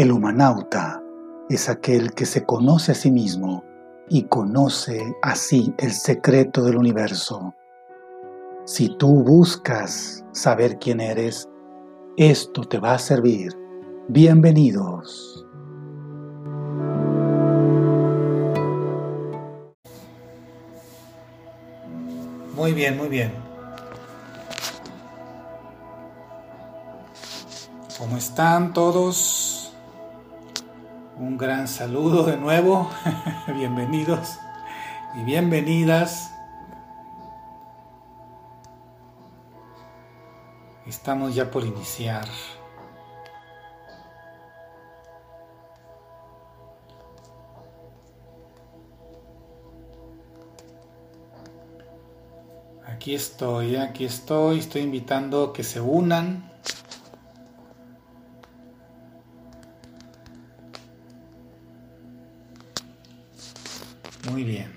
El humanauta es aquel que se conoce a sí mismo y conoce así el secreto del universo. Si tú buscas saber quién eres, esto te va a servir. Bienvenidos. Muy bien, muy bien. ¿Cómo están todos? Un gran saludo de nuevo. Bienvenidos y bienvenidas. Estamos ya por iniciar. Aquí estoy, aquí estoy, estoy invitando que se unan. Muy bien.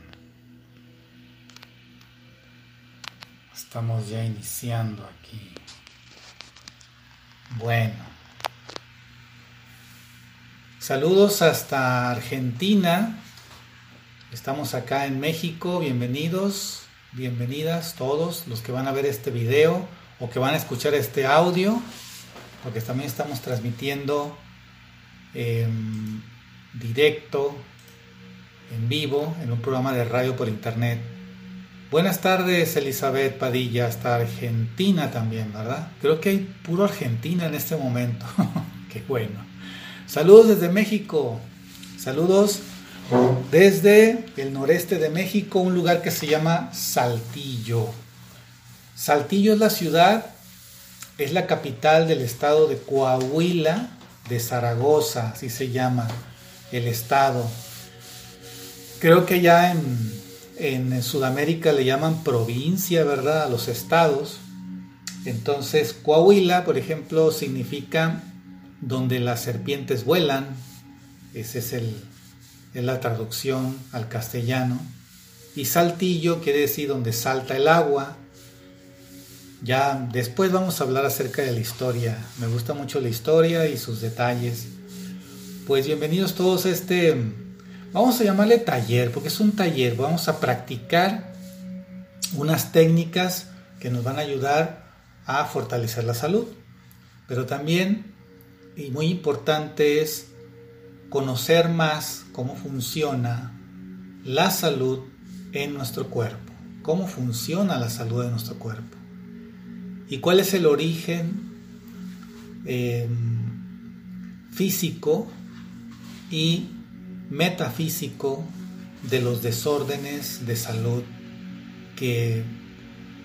Estamos ya iniciando aquí. Bueno. Saludos hasta Argentina. Estamos acá en México. Bienvenidos. Bienvenidas todos los que van a ver este video o que van a escuchar este audio, porque también estamos transmitiendo en directo, en vivo, en un programa de radio por internet. Buenas tardes, Elizabeth Padilla, hasta Argentina también, ¿verdad? Creo que hay puro Argentina en este momento. Qué bueno. Saludos desde México. Saludos desde el noreste de México, un lugar que se llama Saltillo. Saltillo es la ciudad, es la capital del estado de Coahuila de Zaragoza, así se llama el estado. Creo que ya en, en Sudamérica le llaman provincia, ¿verdad? A los estados. Entonces, Coahuila, por ejemplo, significa donde las serpientes vuelan. Ese es es la traducción al castellano. Y saltillo quiere decir donde salta el agua. Ya después vamos a hablar acerca de la historia. Me gusta mucho la historia y sus detalles. Pues bienvenidos todos a este, vamos a llamarle taller, porque es un taller. Vamos a practicar unas técnicas que nos van a ayudar a fortalecer la salud. Pero también, y muy importante, es conocer más cómo funciona la salud en nuestro cuerpo, cómo funciona la salud de nuestro cuerpo y cuál es el origen eh, físico y metafísico de los desórdenes de salud que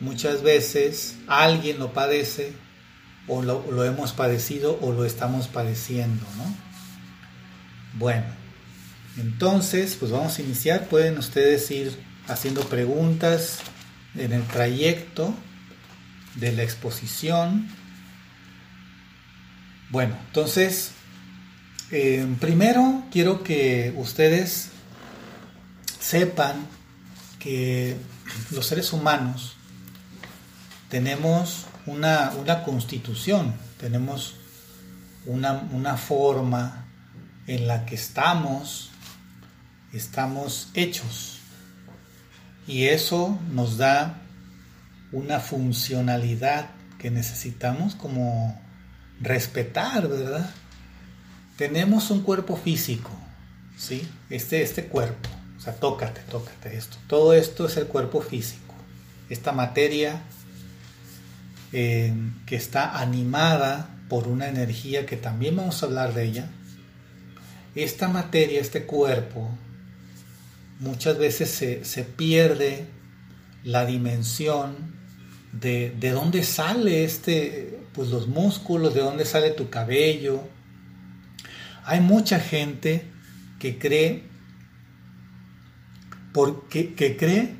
muchas veces alguien lo padece o lo, hemos padecido o lo estamos padeciendo, ¿no? Bueno, entonces, pues vamos a iniciar. Pueden ustedes ir haciendo preguntas en el trayecto de la exposición. Bueno, entonces, eh, primero quiero que ustedes sepan que los seres humanos tenemos una, constitución, tenemos una, una forma en la que estamos, estamos hechos. Y eso nos da una funcionalidad que necesitamos como respetar, ¿verdad? Tenemos un cuerpo físico, ¿sí? Este, este cuerpo, o sea, tócate, tócate esto. Todo esto es el cuerpo físico. Esta materia eh, que está animada por una energía que también vamos a hablar de ella, esta materia, este cuerpo, muchas veces se, pierde la dimensión de, de, dónde sale este, pues los músculos, de dónde sale tu cabello. Hay mucha gente que cree, porque, que cree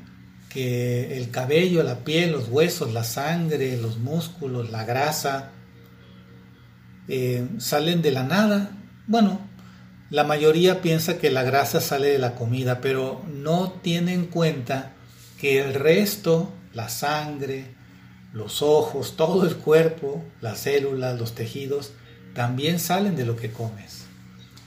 que el cabello, la piel, los huesos, la sangre, los músculos, la grasa, eh, salen de la nada. Bueno, la mayoría piensa que la grasa sale de la comida, pero no tiene en cuenta que el resto, la sangre, los ojos, todo el cuerpo, las células, los tejidos, también salen de lo que comes.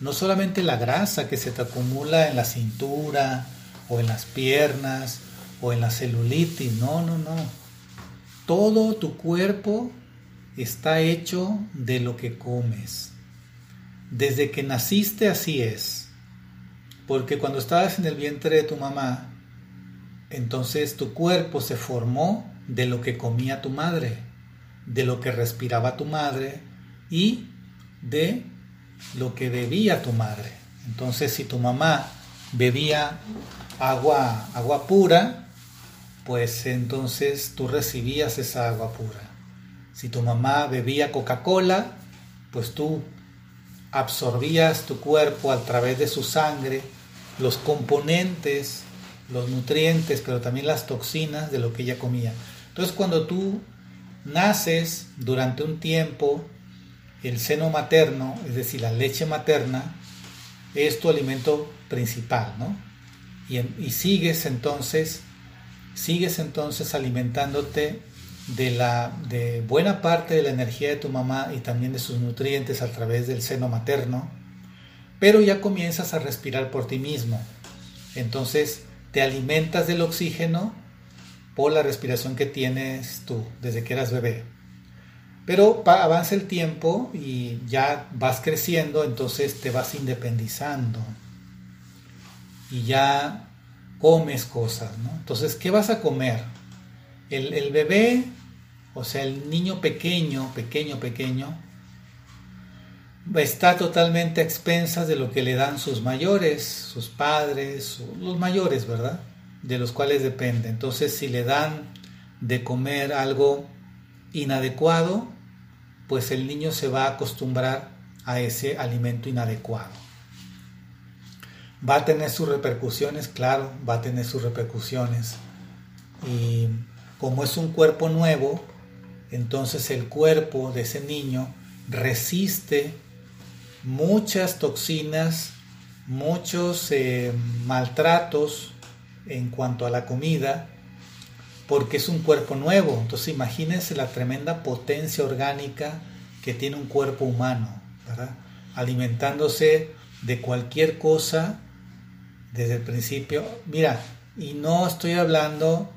No solamente la grasa que se te acumula en la cintura o en las piernas o en la celulitis, no, no, no. Todo tu cuerpo está hecho de lo que comes. Desde que naciste así es. Porque cuando estabas en el vientre de tu mamá, entonces tu cuerpo se formó de lo que comía tu madre, de lo que respiraba tu madre y de lo que bebía tu madre. Entonces, si tu mamá bebía agua, agua pura, pues entonces tú recibías esa agua pura. Si tu mamá bebía Coca-Cola, pues tú absorbías tu cuerpo a través de su sangre los componentes, los nutrientes, pero también las toxinas de lo que ella comía. Entonces cuando tú naces durante un tiempo, el seno materno, es decir, la leche materna, es tu alimento principal, ¿no? Y, y sigues entonces, sigues entonces alimentándote de, la, de buena parte de la energía de tu mamá y también de sus nutrientes a través del seno materno, pero ya comienzas a respirar por ti mismo. Entonces te alimentas del oxígeno por la respiración que tienes tú desde que eras bebé. Pero avanza el tiempo y ya vas creciendo, entonces te vas independizando y ya comes cosas, ¿no? Entonces, ¿qué vas a comer? El, el bebé, o sea, el niño pequeño, pequeño, pequeño, está totalmente a expensas de lo que le dan sus mayores, sus padres, los mayores, ¿verdad? De los cuales depende. Entonces, si le dan de comer algo inadecuado, pues el niño se va a acostumbrar a ese alimento inadecuado. Va a tener sus repercusiones, claro, va a tener sus repercusiones. Y como es un cuerpo nuevo, entonces el cuerpo de ese niño resiste muchas toxinas, muchos eh, maltratos en cuanto a la comida, porque es un cuerpo nuevo. Entonces imagínense la tremenda potencia orgánica que tiene un cuerpo humano, alimentándose de cualquier cosa desde el principio. Mira, y no estoy hablando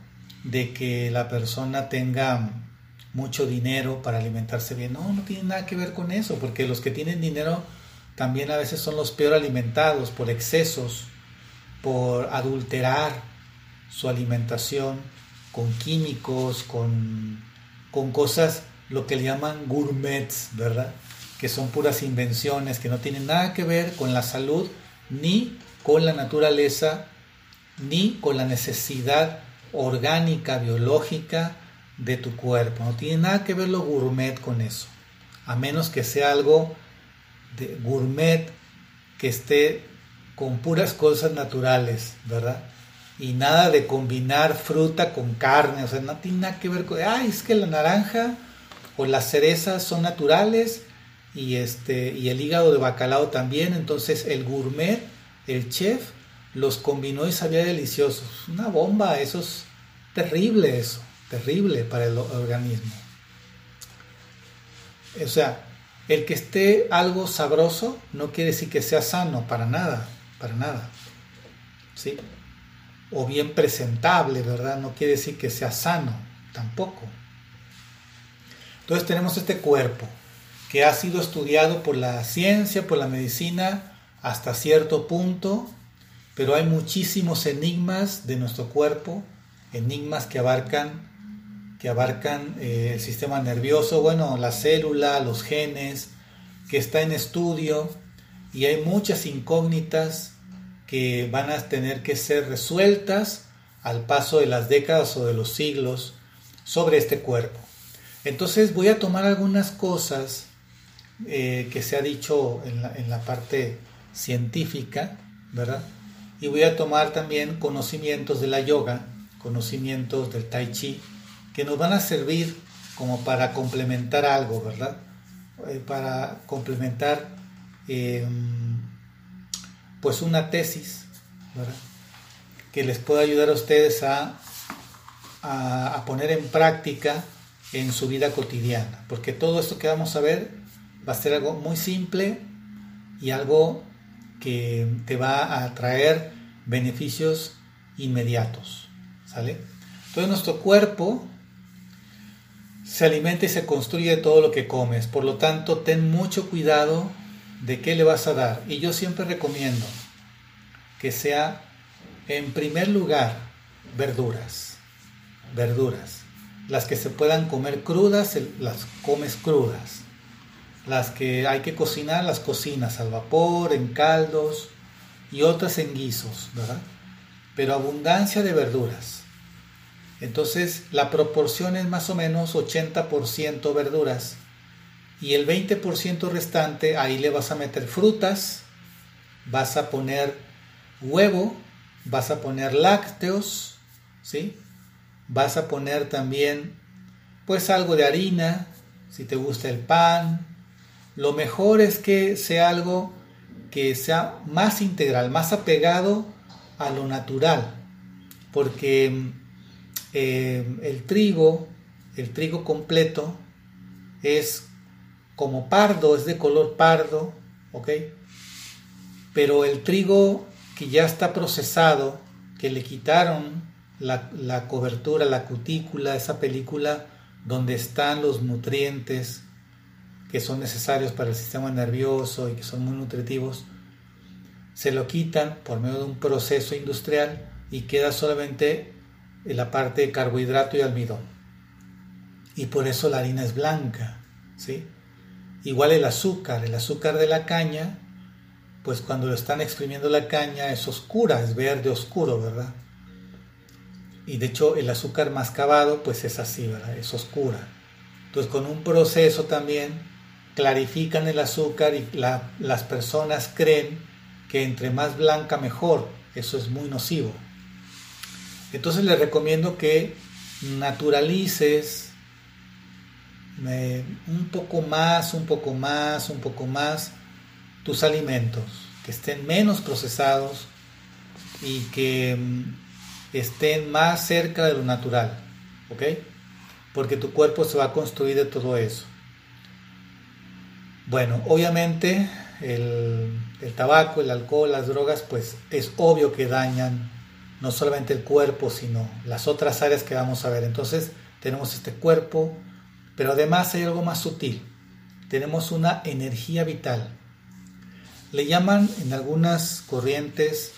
de que la persona tenga mucho dinero para alimentarse bien. No, no tiene nada que ver con eso, porque los que tienen dinero también a veces son los peor alimentados por excesos, por adulterar su alimentación con químicos, con, con cosas, lo que le llaman gourmets, ¿verdad? Que son puras invenciones, que no tienen nada que ver con la salud, ni con la naturaleza, ni con la necesidad orgánica, biológica de tu cuerpo. No tiene nada que ver lo gourmet con eso, a menos que sea algo de gourmet que esté con puras cosas naturales, ¿verdad? Y nada de combinar fruta con carne, o sea, no tiene nada que ver con, ay, es que la naranja o las cerezas son naturales y este y el hígado de bacalao también, entonces el gourmet, el chef los combinó y sabía delicioso. Una bomba, eso es terrible eso, terrible para el organismo. O sea, el que esté algo sabroso no quiere decir que sea sano, para nada, para nada. ¿Sí? O bien presentable, ¿verdad? No quiere decir que sea sano, tampoco. Entonces tenemos este cuerpo que ha sido estudiado por la ciencia, por la medicina, hasta cierto punto, pero hay muchísimos enigmas de nuestro cuerpo, enigmas que abarcan que abarcan eh, el sistema nervioso, bueno, la célula, los genes, que está en estudio y hay muchas incógnitas que van a tener que ser resueltas al paso de las décadas o de los siglos sobre este cuerpo. Entonces voy a tomar algunas cosas eh, que se ha dicho en la, parte científica, ¿verdad? Y voy a tomar también conocimientos de la yoga, conocimientos del tai chi, que nos van a servir como para complementar algo, ¿verdad? Eh, para complementar eh, pues una tesis que les pueda ayudar a ustedes a, poner en práctica en su vida cotidiana, porque todo esto que vamos a ver va a ser algo muy simple y algo que te va a traer beneficios inmediatos. ¿Sale? Entonces nuestro cuerpo se alimenta y se construye de todo lo que comes. Por lo tanto, ten mucho cuidado de qué le vas a dar. Y yo siempre recomiendo que sea, en primer lugar, verduras. Verduras. Las que se puedan comer crudas, las comes crudas. Las que hay que cocinar, las cocinas al vapor, en caldos y otras en guisos, ¿verdad? Pero abundancia de verduras. Entonces la proporción es más o menos 80% verduras y el 20% restante ahí le vas a meter frutas, vas a poner huevo, vas a poner lácteos, ¿sí? Vas a poner también pues algo de harina, si te gusta el pan. Lo mejor es que sea algo que sea más integral, más apegado a lo natural, porque eh, el trigo, el trigo completo, es como pardo, es de color pardo, ¿ok? Pero el trigo que ya está procesado, que le quitaron la, la cobertura, la cutícula, esa película donde están los nutrientes que son necesarios para el sistema nervioso y que son muy nutritivos, se lo quitan por medio de un proceso industrial y queda solamente la parte de carbohidrato y almidón. Y por eso la harina es blanca, ¿sí? Igual el azúcar, el azúcar de la caña, pues cuando lo están exprimiendo la caña es oscura, es verde oscuro, ¿verdad? Y de hecho el azúcar mascabado pues es así, ¿verdad? Es oscura. Entonces con un proceso también clarifican el azúcar y las personas creen que entre más blanca mejor. Eso es muy nocivo. Entonces les recomiendo que naturalices un poco más, un poco más, un poco más tus alimentos, que estén menos procesados y que mm, estén más cerca de lo natural, ¿ok? Porque tu cuerpo se va a construir de todo eso. Bueno, obviamente el, el tabaco, el alcohol, las drogas, pues es obvio que dañan no solamente el cuerpo, sino las otras áreas que vamos a ver. Entonces tenemos este cuerpo, pero además hay algo más sutil. Tenemos una energía vital. Le llaman en algunas corrientes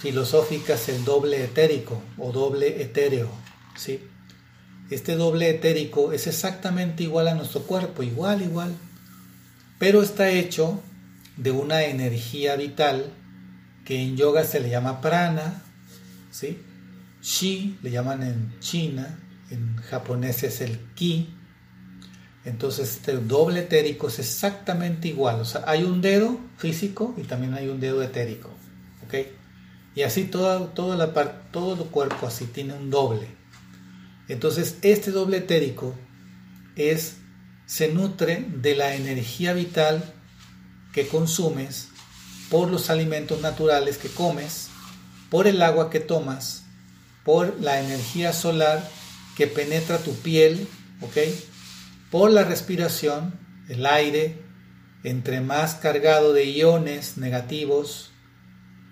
filosóficas el doble etérico o doble etéreo. ¿sí? Este doble etérico es exactamente igual a nuestro cuerpo, igual, igual. Pero está hecho de una energía vital que en yoga se le llama prana, ¿sí? Shi le llaman en China, en japonés es el ki, entonces este doble etérico es exactamente igual. O sea, hay un dedo físico y también hay un dedo etérico. ¿Ok? Y así toda, toda la todo el cuerpo así tiene un doble. Entonces este doble etérico es, se nutre de la energía vital que consumes por los alimentos naturales que comes, por el agua que tomas, por la energía solar que penetra tu piel, ¿ok? Por la respiración, el aire, entre más cargado de iones negativos,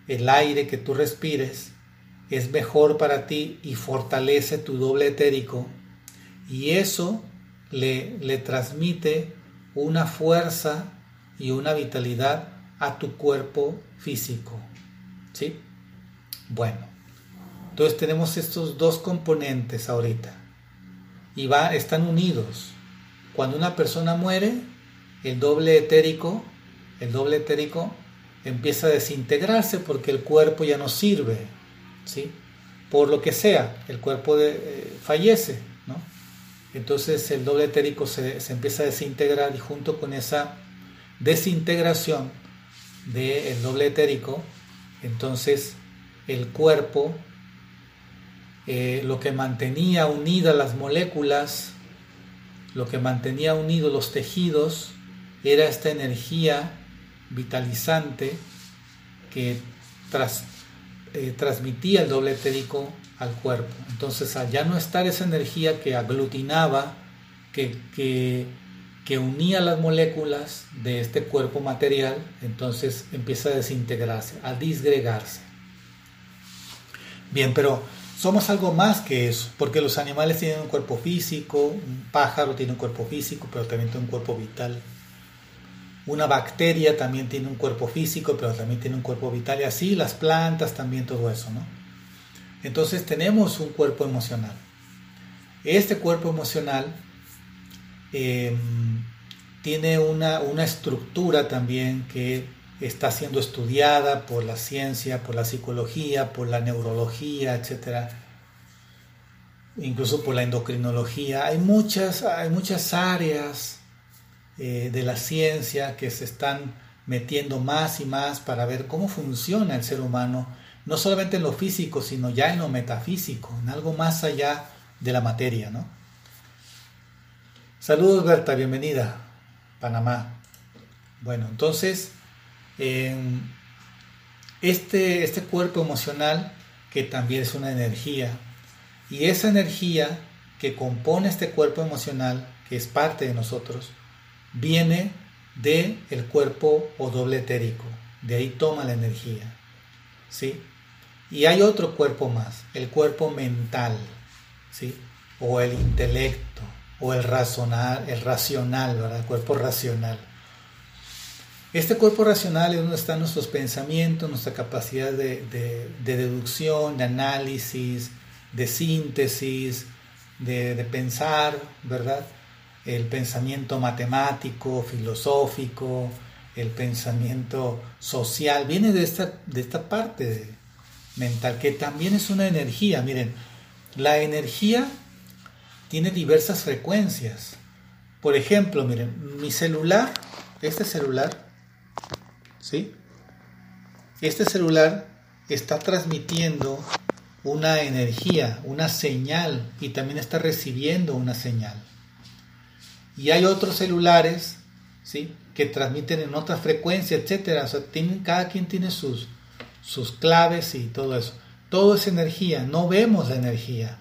el aire que tú respires es mejor para ti y fortalece tu doble etérico y eso le, le transmite una fuerza y una vitalidad a tu cuerpo físico. ¿Sí? Bueno, entonces tenemos estos dos componentes ahorita y va, están unidos. Cuando una persona muere, el doble etérico, el doble etérico empieza a desintegrarse porque el cuerpo ya no sirve, ¿sí? Por lo que sea, el cuerpo eh, fallece, ¿no? Entonces el doble etérico se, se, empieza a desintegrar y junto con esa desintegración del doble etérico, entonces el cuerpo, eh, lo que mantenía unidas las moléculas lo que mantenía unidos los tejidos era esta energía vitalizante que eh, transmitía el doble etérico al cuerpo. Entonces, al ya no estar esa energía que aglutinaba, que, que unía las moléculas de este cuerpo material, entonces empieza a desintegrarse, a disgregarse. Bien, pero somos algo más que eso, porque los animales tienen un cuerpo físico, un pájaro tiene un cuerpo físico, pero también tiene un cuerpo vital. Una bacteria también tiene un cuerpo físico, pero también tiene un cuerpo vital. Y así las plantas también, todo eso, ¿no? Entonces tenemos un cuerpo emocional. Este cuerpo emocional em, tiene una, una estructura también que está siendo estudiada por la ciencia, por la psicología, por la neurología, etcétera, incluso por la endocrinología. Hay muchas, hay muchas áreas eh, de la ciencia que se están metiendo más y más para ver cómo funciona el ser humano, no solamente en lo físico, sino ya en lo metafísico, en algo más allá de la materia, ¿no? Saludos Berta, bienvenida, Panamá. Bueno, entonces este, este cuerpo emocional que también es una energía. Y esa energía que compone este cuerpo emocional que es parte de nosotros viene de el cuerpo o doble etérico. De ahí toma la energía sí y hay otro cuerpo más el cuerpo mental sí o el intelecto o el racional el racional el cuerpo racional este cuerpo racional es donde están nuestros pensamientos, nuestra capacidad de, deducción, de análisis, de síntesis, de, pensar, ¿verdad? El pensamiento matemático, filosófico, el pensamiento social, viene de esta, de esta parte mental, que también es una energía. Miren, la energía tiene diversas frecuencias. Por ejemplo, miren, mi celular, este celular, ¿sí? Este celular está transmitiendo una energía, una señal y también está recibiendo una señal. Y hay otros celulares, ¿sí? que transmiten en otra frecuencia, etcétera. Cada quien tiene sus, sus claves y todo eso. Todo es energía, no vemos la energía.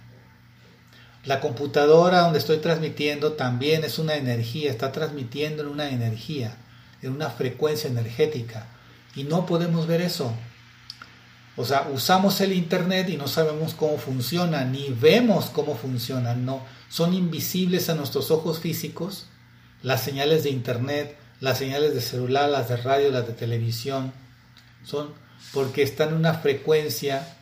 La computadora donde estoy transmitiendo también es una energía, está transmitiendo en una energía en una frecuencia energética y no podemos ver eso. O sea, usamos el Internet y no sabemos cómo funciona, ni vemos cómo funciona, no. Son invisibles a nuestros ojos físicos las señales de Internet, las señales de celular, las de radio, las de televisión. Son porque están en una frecuencia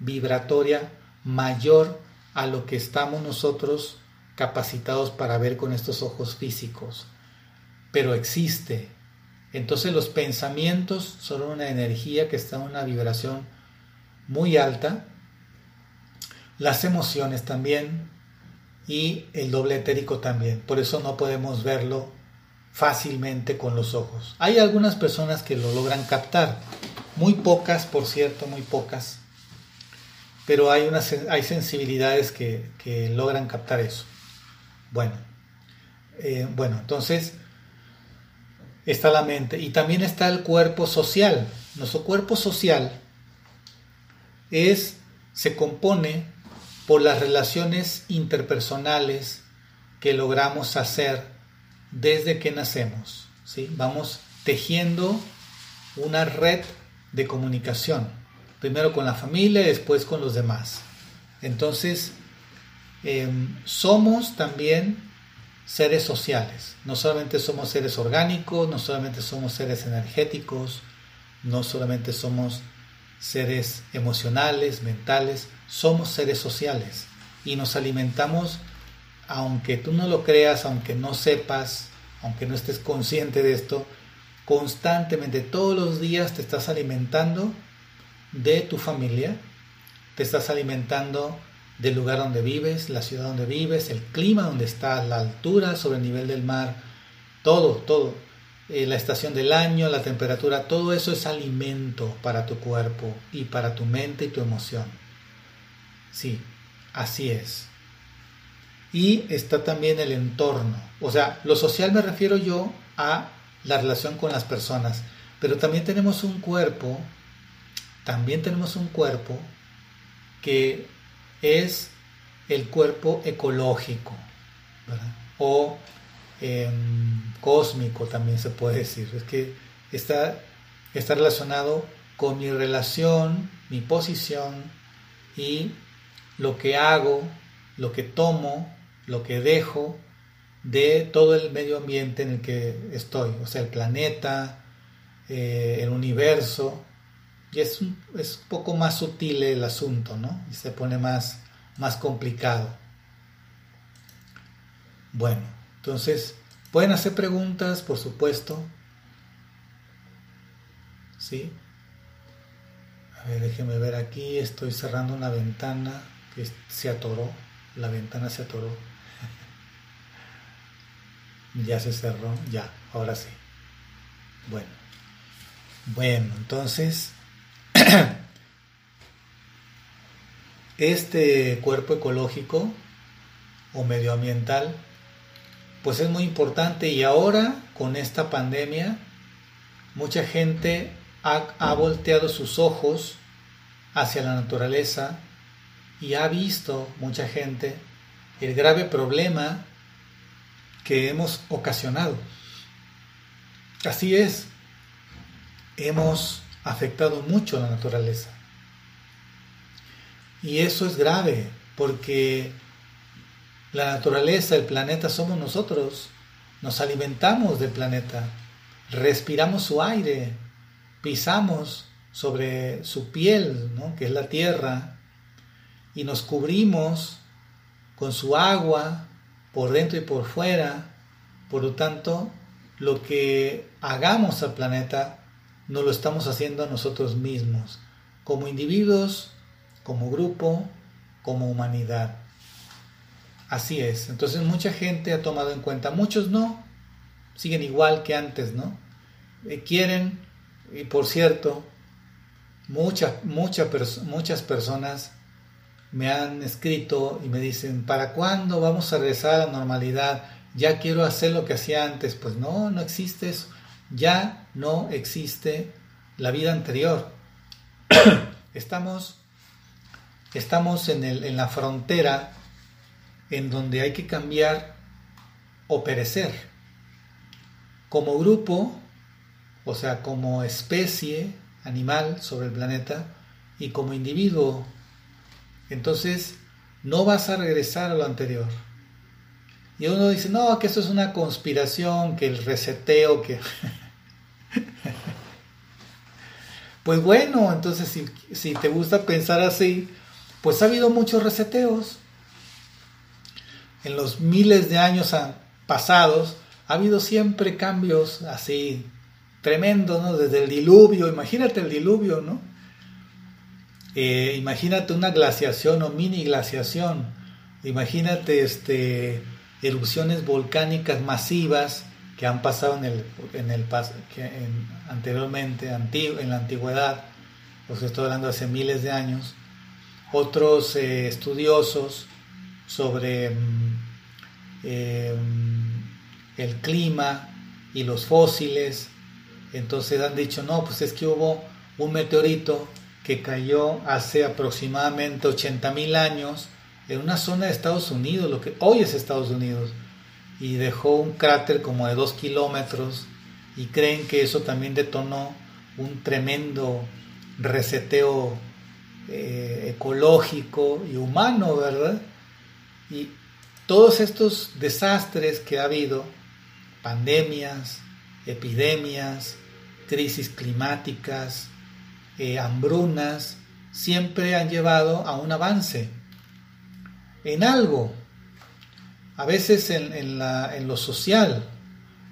vibratoria mayor a lo que estamos nosotros capacitados para ver con estos ojos físicos. Pero existe, entonces los pensamientos son una energía que está en una vibración muy alta, las emociones también y el doble etérico también. Por eso no podemos verlo fácilmente con los ojos. Hay algunas personas que lo logran captar, muy pocas, por cierto, muy pocas, pero hay, unas, hay sensibilidades que, logran captar eso. Bueno, eh, bueno, entonces está la mente y también está el cuerpo social. Nuestro cuerpo social es, se compone por las relaciones interpersonales que logramos hacer desde que nacemos. ¿sí? Vamos tejiendo una red de comunicación, primero con la familia y después con los demás. Entonces, em, somos también seres sociales. No solamente somos seres orgánicos, no solamente somos seres energéticos, no solamente somos seres emocionales, mentales, somos seres sociales y nos alimentamos, aunque tú no lo creas, aunque no sepas, aunque no estés consciente de esto, constantemente, todos los días te estás alimentando de tu familia, te estás alimentando del lugar donde vives, la ciudad donde vives, el clima donde estás, la altura sobre el nivel del mar, todo, todo, eh, la estación del año, la temperatura, todo eso es alimento para tu cuerpo y para tu mente y tu emoción. Sí, así es. Y está también el entorno. O sea, lo social me refiero yo a la relación con las personas, pero también tenemos un cuerpo, también tenemos un cuerpo que es el cuerpo ecológico o em, cósmico también se puede decir. Es que está, está relacionado con mi relación, mi posición y lo que hago, lo que tomo, lo que dejo de todo el medio ambiente en el que estoy, o sea, el planeta, eh, el universo, y es un, es un poco más sutil el asunto, ¿no? Y se pone más, más complicado. Bueno, entonces, pueden hacer preguntas, por supuesto. ¿Sí? A ver, déjenme ver aquí, estoy cerrando una ventana que se atoró, la ventana se atoró. ya se cerró, ya, ahora sí. Bueno, bueno, entonces este cuerpo ecológico o medioambiental, pues es muy importante y ahora con esta pandemia, mucha gente ha, volteado sus ojos hacia la naturaleza y ha visto mucha gente el grave problema que hemos ocasionado. Así es, hemos afectado mucho la naturaleza. Y eso es grave, porque la naturaleza, el planeta somos nosotros. Nos alimentamos del planeta, respiramos su aire, pisamos sobre su piel, que es la tierra, y nos cubrimos con su agua por dentro y por fuera. Por lo tanto, lo que hagamos al planeta no lo estamos haciendo a nosotros mismos, como individuos, como grupo, como humanidad. Así es. Entonces mucha gente ha tomado en cuenta, muchos no, siguen igual que antes, ¿no? Eh, quieren, y por cierto, muchas muchas personas me han escrito y me dicen, ¿para cuándo vamos a regresar a la normalidad? Ya quiero hacer lo que hacía antes. Pues no, no existe eso ya no existe la vida anterior. estamos estamos en, el, en la frontera en donde hay que cambiar o perecer. Como grupo, o sea, como especie animal sobre el planeta y como individuo. Entonces, no vas a regresar a lo anterior. Y uno dice, no, que esto es una conspiración, que el reseteo, que... pues bueno, entonces si, si, te gusta pensar así, pues ha habido muchos reseteos. En los miles de años pasados ha habido siempre cambios así tremendos, ¿no? Desde el diluvio, imagínate el diluvio, ¿no? Eh, imagínate una glaciación o mini glaciación. Imagínate este erupciones volcánicas masivas que han pasado en el, en el anteriormente, en la antigüedad, pues estoy hablando hace miles de años, otros eh, estudiosos sobre mm, em, el clima y los fósiles, entonces han dicho, no, pues es que hubo un meteorito que cayó hace aproximadamente 80 mil años, en una zona de Estados Unidos, lo que hoy es Estados Unidos, y dejó un cráter como de dos kilómetros y creen que eso también detonó un tremendo reseteo eh, ecológico y humano, ¿verdad? Y todos estos desastres que ha habido, pandemias, epidemias, crisis climáticas, eh, hambrunas, siempre han llevado a un avance en algo, a veces en, lo social,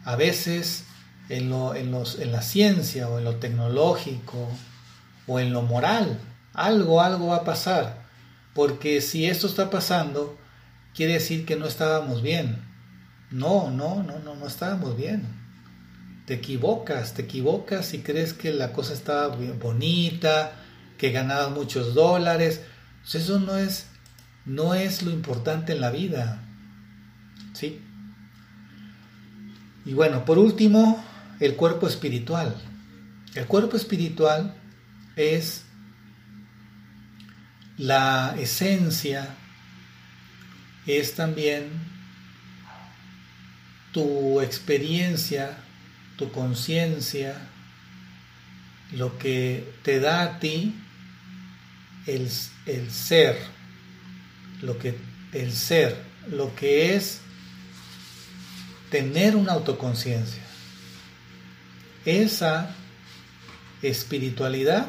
a veces en, en, en la ciencia o en lo tecnológico o en lo moral. Algo, algo va a pasar. Porque si esto está pasando, quiere decir que no estábamos bien. No, no, no, no, no estábamos bien. Te equivocas, te equivocas y crees que la cosa estaba bonita, que ganabas muchos dólares. Pues eso no es no es lo importante en la vida. ¿Sí? Y bueno, por último, el cuerpo espiritual. El cuerpo espiritual es la esencia, es también tu experiencia, tu conciencia, lo que te da a ti el, el, ser, lo que el ser, lo que es tener una autoconciencia. Esa espiritualidad,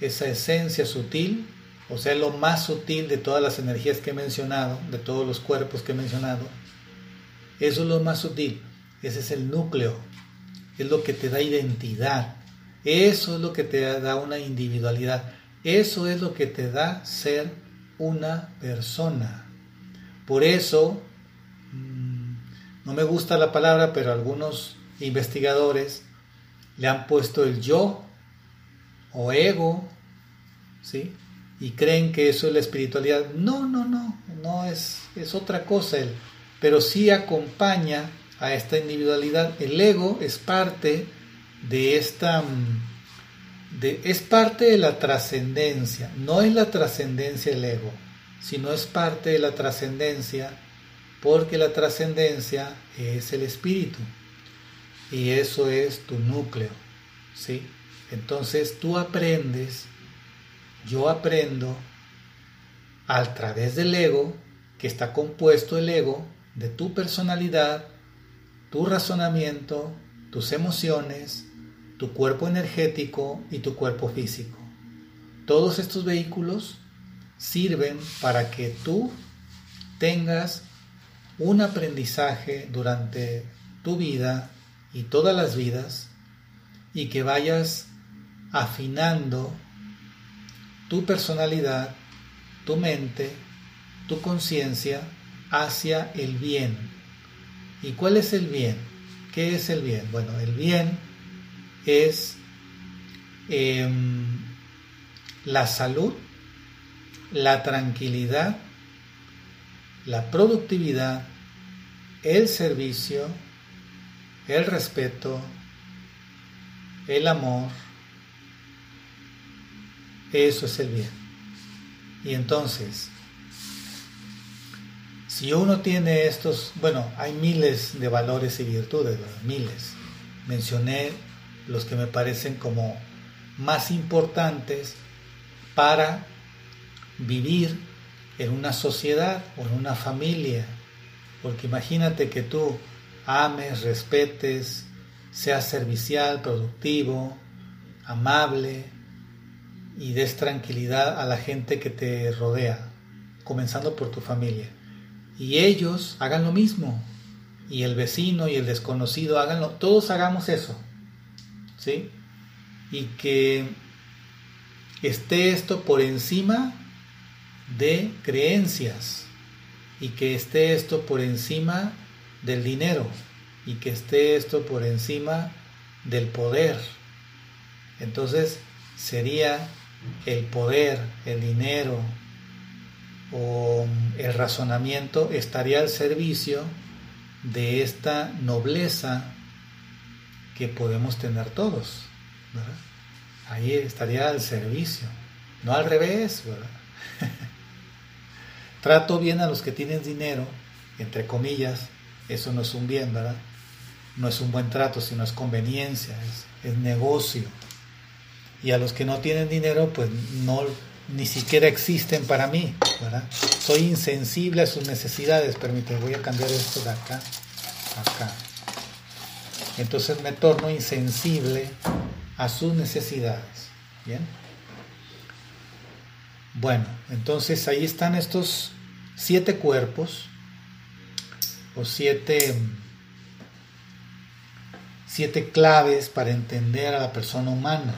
esa esencia sutil, o sea, lo más sutil de todas las energías que he mencionado, de todos los cuerpos que he mencionado, eso es lo más sutil, ese es el núcleo, es lo que te da identidad, eso es lo que te da una individualidad, eso es lo que te da ser una persona. Por eso, mm, no me gusta la palabra, pero algunos investigadores le han puesto el yo o ego, ¿sí? Y creen que eso es la espiritualidad. No, no, no, no es, es otra cosa, pero sí acompaña a esta individualidad. El ego es parte de esta... Es parte de la trascendencia, no es la trascendencia el ego, sino es parte de la trascendencia porque la trascendencia es el espíritu y eso es tu núcleo, ¿sí? Entonces tú aprendes, yo aprendo a través del ego, que está compuesto el ego de tu personalidad, tu razonamiento, tus emociones, tu cuerpo energético y tu cuerpo físico. Todos estos vehículos sirven para que tú tengas un aprendizaje durante tu vida y todas las vidas y que vayas afinando tu personalidad, tu mente, tu conciencia hacia el bien. ¿Y cuál es el bien? ¿Qué es el bien? Bueno, el bien es em, la salud, la tranquilidad, la productividad, el servicio, el respeto, el amor, eso es el bien. Y entonces, si uno tiene estos, bueno, hay miles de valores y virtudes, miles. Mencioné los que me parecen como más importantes para vivir en una sociedad o en una familia. Porque imagínate que tú ames, respetes, seas servicial, productivo, amable y des tranquilidad a la gente que te rodea, comenzando por tu familia. Y ellos hagan lo mismo. Y el vecino y el desconocido háganlo. Todos hagamos eso. ¿Sí? Y que esté esto por encima de creencias. Y que esté esto por encima del dinero y que esté esto por encima del poder. Entonces sería el poder, el dinero o el razonamiento estaría al servicio de esta nobleza que podemos tener todos. Ahí estaría al servicio, no al revés. Trato bien a los que tienen dinero, entre comillas, eso no es un bien, ¿verdad? No es un buen trato, sino es conveniencia, es, negocio. Y a los que no tienen dinero, pues no ni siquiera existen para mí, ¿verdad? Soy insensible a sus necesidades, permíteme, voy a cambiar esto de acá acá. Entonces me torno insensible a sus necesidades, ¿bien? Bueno, entonces ahí están estos siete cuerpos o siete, siete claves para entender a la persona humana.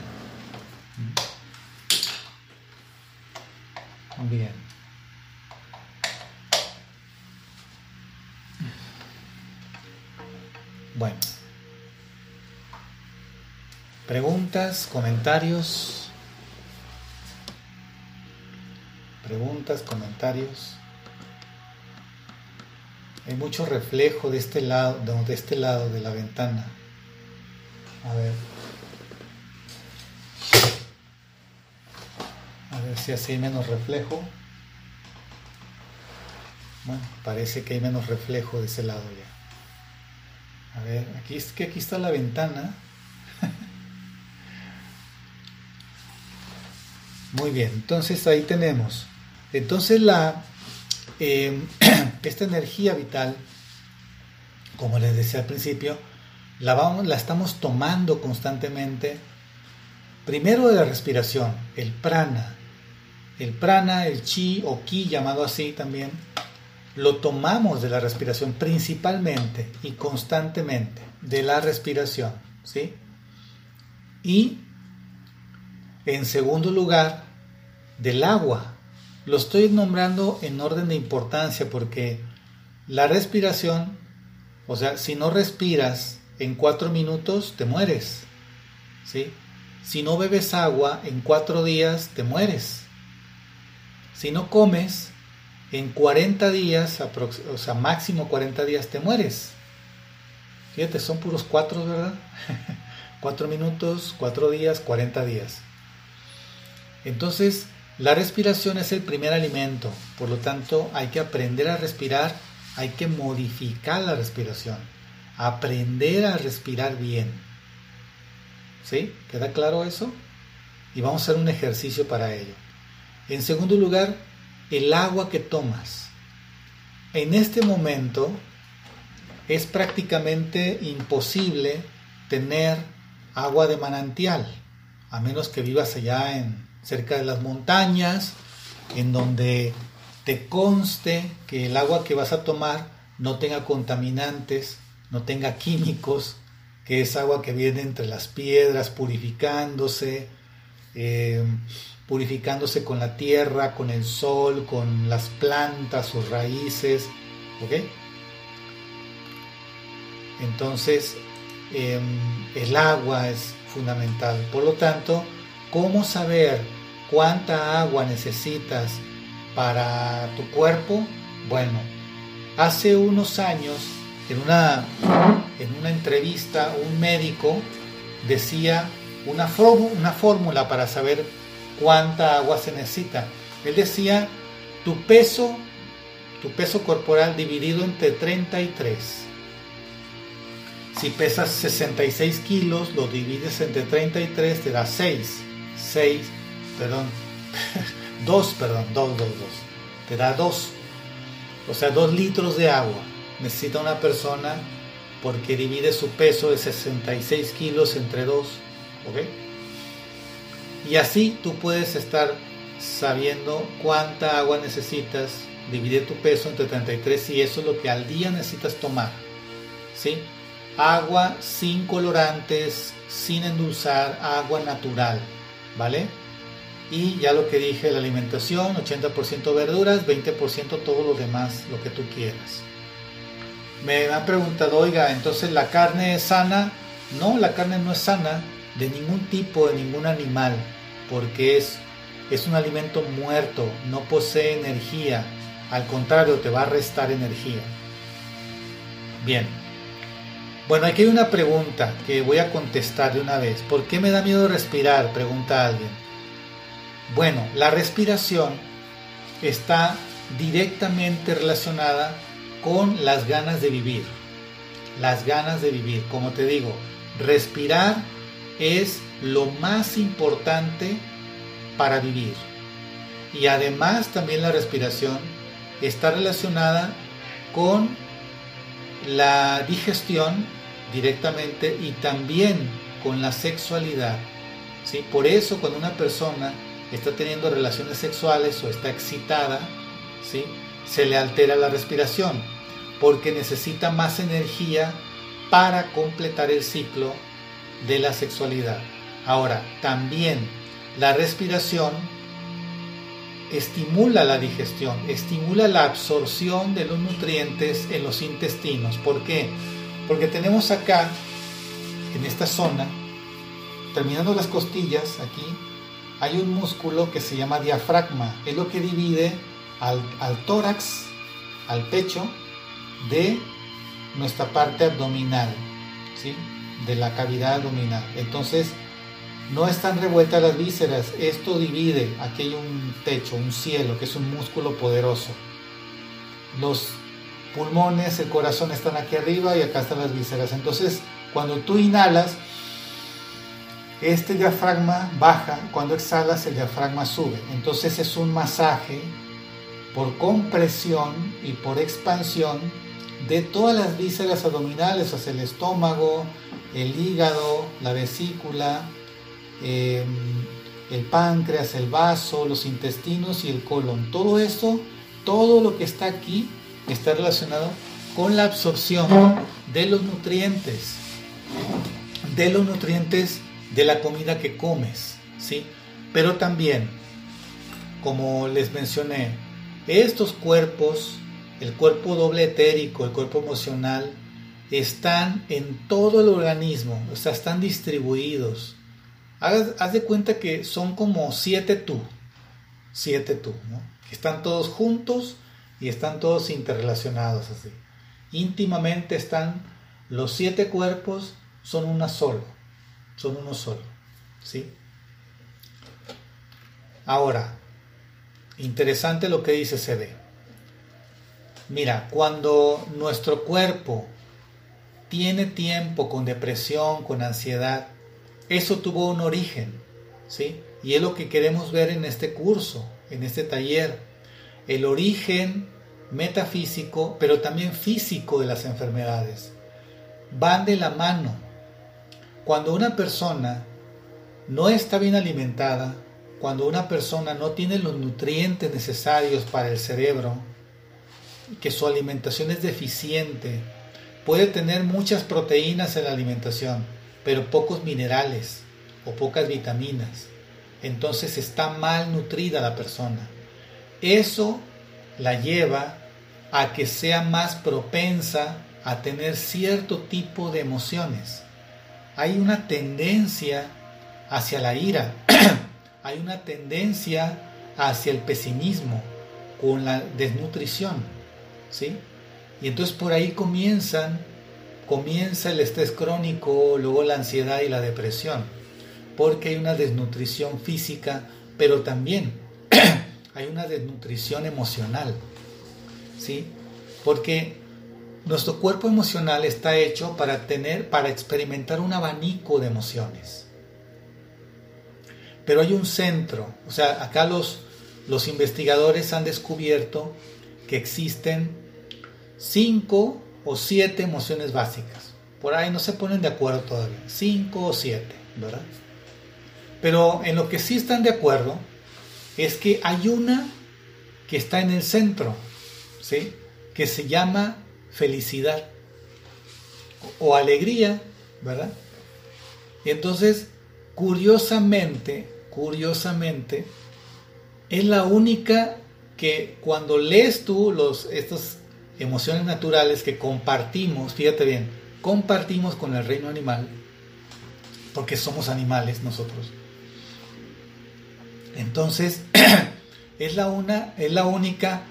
Bien. Bueno. Preguntas, comentarios. Preguntas, comentarios. Hay mucho reflejo de este lado, de este lado de la ventana. A ver. A ver si así hay menos reflejo. Bueno, parece que hay menos reflejo de ese lado ya. A ver, aquí es que aquí está la ventana. Muy bien, entonces ahí tenemos. Entonces la, em, esta energía vital, como les decía al principio, la, vamos, la estamos tomando constantemente. Primero de la respiración, el prana. El prana, el chi o ki llamado así también, lo tomamos de la respiración principalmente y constantemente de la respiración, ¿sí? Y en segundo lugar, del agua. Lo estoy nombrando en orden de importancia porque la respiración, o sea, si no respiras en cuatro minutos, te mueres. ¿sí? Si no bebes agua en cuatro días, te mueres. Si no comes, en 40 días, o sea, máximo 40 días, te mueres. Fíjate, son puros cuatro, ¿verdad? cuatro minutos, cuatro días, 40 días. Entonces, la respiración es el primer alimento, por lo tanto hay que aprender a respirar, hay que modificar la respiración, aprender a respirar bien. ¿Sí? ¿Queda claro eso? Y vamos a hacer un ejercicio para ello. En segundo lugar, el agua que tomas. En este momento es prácticamente imposible tener agua de manantial, a menos que vivas allá en cerca de las montañas, en donde te conste que el agua que vas a tomar no tenga contaminantes, no tenga químicos, que es agua que viene entre las piedras, purificándose, eh, purificándose con la tierra, con el sol, con las plantas, sus raíces, ¿ok? Entonces, em, el agua es fundamental. Por lo tanto, ¿cómo saber cuánta agua necesitas para tu cuerpo, bueno, hace unos años en una, en una entrevista un médico decía una, fórmula para saber cuánta agua se necesita. Él decía tu peso, tu peso corporal dividido entre 33. Si pesas 66 kilos, lo divides entre 33, te da 6. 6 perdón, dos, perdón, dos, dos, dos. Te da dos. O sea, dos litros de agua necesita una persona porque divide su peso de 66 kilos entre dos. ¿Ok? Y así tú puedes estar sabiendo cuánta agua necesitas, dividir tu peso entre 33 y eso es lo que al día necesitas tomar. ¿Sí? Agua sin colorantes, sin endulzar, agua natural. ¿Vale? Y ya lo que dije, la alimentación, 80% verduras, 20% todo lo demás, lo que tú quieras. Me han preguntado, oiga, entonces la carne es sana. No, la carne no es sana de ningún tipo, de ningún animal, porque es, es un alimento muerto, no posee energía, al contrario, te va a restar energía. Bien. Bueno, aquí hay una pregunta que voy a contestar de una vez. ¿Por qué me da miedo respirar? Pregunta alguien. Bueno, la respiración está directamente relacionada con las ganas de vivir. Las ganas de vivir. Como te digo, respirar es lo más importante para vivir. Y además también la respiración está relacionada con la digestión directamente y también con la sexualidad. ¿sí? Por eso cuando una persona está teniendo relaciones sexuales o está excitada, ¿sí? se le altera la respiración porque necesita más energía para completar el ciclo de la sexualidad. Ahora, también la respiración estimula la digestión, estimula la absorción de los nutrientes en los intestinos. ¿Por qué? Porque tenemos acá, en esta zona, terminando las costillas, aquí, hay un músculo que se llama diafragma. Es lo que divide al, tórax, al pecho, de nuestra parte abdominal, ¿sí? de la cavidad abdominal. Entonces, no están revueltas las vísceras, esto divide, aquí hay un techo, un cielo, que es un músculo poderoso. Los pulmones, el corazón están aquí arriba y acá están las vísceras. Entonces, cuando tú inhalas, este diafragma baja, cuando exhalas el diafragma sube. Entonces es un masaje por compresión y por expansión de todas las vísceras abdominales hacia el estómago, el hígado, la vesícula, em, el páncreas, el vaso, los intestinos y el colon. Todo esto, todo lo que está aquí está relacionado con la absorción de los nutrientes, de los nutrientes de la comida que comes, ¿sí? Pero también, como les mencioné, estos cuerpos, el cuerpo doble etérico, el cuerpo emocional, están en todo el organismo, o sea, están distribuidos. Haz, de cuenta que son como siete tú, siete tú, ¿no? están todos juntos y están todos interrelacionados así. Íntimamente están los siete cuerpos, son una solo son uno solo. ¿sí? Ahora, interesante lo que dice CD. Mira, cuando nuestro cuerpo tiene tiempo con depresión, con ansiedad, eso tuvo un origen, ¿sí? Y es lo que queremos ver en este curso, en este taller. El origen metafísico, pero también físico de las enfermedades. Van de la mano. Cuando una persona no está bien alimentada, cuando una persona no tiene los nutrientes necesarios para el cerebro, que su alimentación es deficiente, puede tener muchas proteínas en la alimentación, pero pocos minerales o pocas vitaminas. Entonces está mal nutrida la persona. Eso la lleva a que sea más propensa a tener cierto tipo de emociones hay una tendencia hacia la ira, hay una tendencia hacia el pesimismo con la desnutrición, ¿sí? Y entonces por ahí comienzan, comienza el estrés crónico, luego la ansiedad y la depresión, porque hay una desnutrición física, pero también hay una desnutrición emocional, ¿sí? Porque nuestro cuerpo emocional está hecho para tener, para experimentar un abanico de emociones. Pero hay un centro, o sea, acá los, los investigadores han descubierto que existen cinco o siete emociones básicas. Por ahí no se ponen de acuerdo todavía, cinco o siete, ¿verdad? Pero en lo que sí están de acuerdo es que hay una que está en el centro, ¿sí? Que se llama felicidad o alegría, ¿verdad? Y entonces, curiosamente, curiosamente, es la única que cuando lees tú los, estas emociones naturales que compartimos, fíjate bien, compartimos con el reino animal, porque somos animales nosotros. Entonces, es la, una, es la única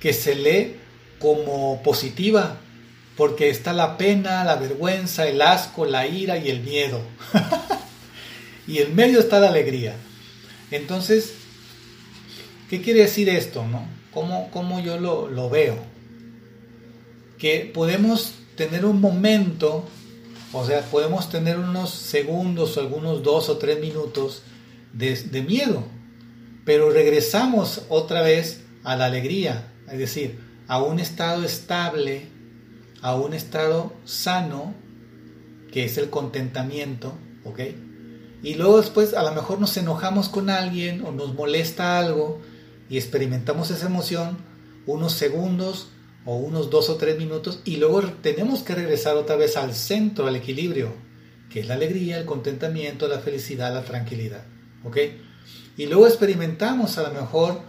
que se lee como positiva, porque está la pena, la vergüenza, el asco, la ira y el miedo. y en medio está la alegría. Entonces, ¿qué quiere decir esto? No? ¿Cómo, yo lo, veo? Que podemos tener un momento, o sea, podemos tener unos segundos o algunos dos o tres minutos de, de miedo, pero regresamos otra vez a la alegría. Es decir, a un estado estable, a un estado sano, que es el contentamiento, ¿ok? Y luego después a lo mejor nos enojamos con alguien o nos molesta algo y experimentamos esa emoción unos segundos o unos dos o tres minutos y luego tenemos que regresar otra vez al centro, al equilibrio, que es la alegría, el contentamiento, la felicidad, la tranquilidad, ¿ok? Y luego experimentamos a lo mejor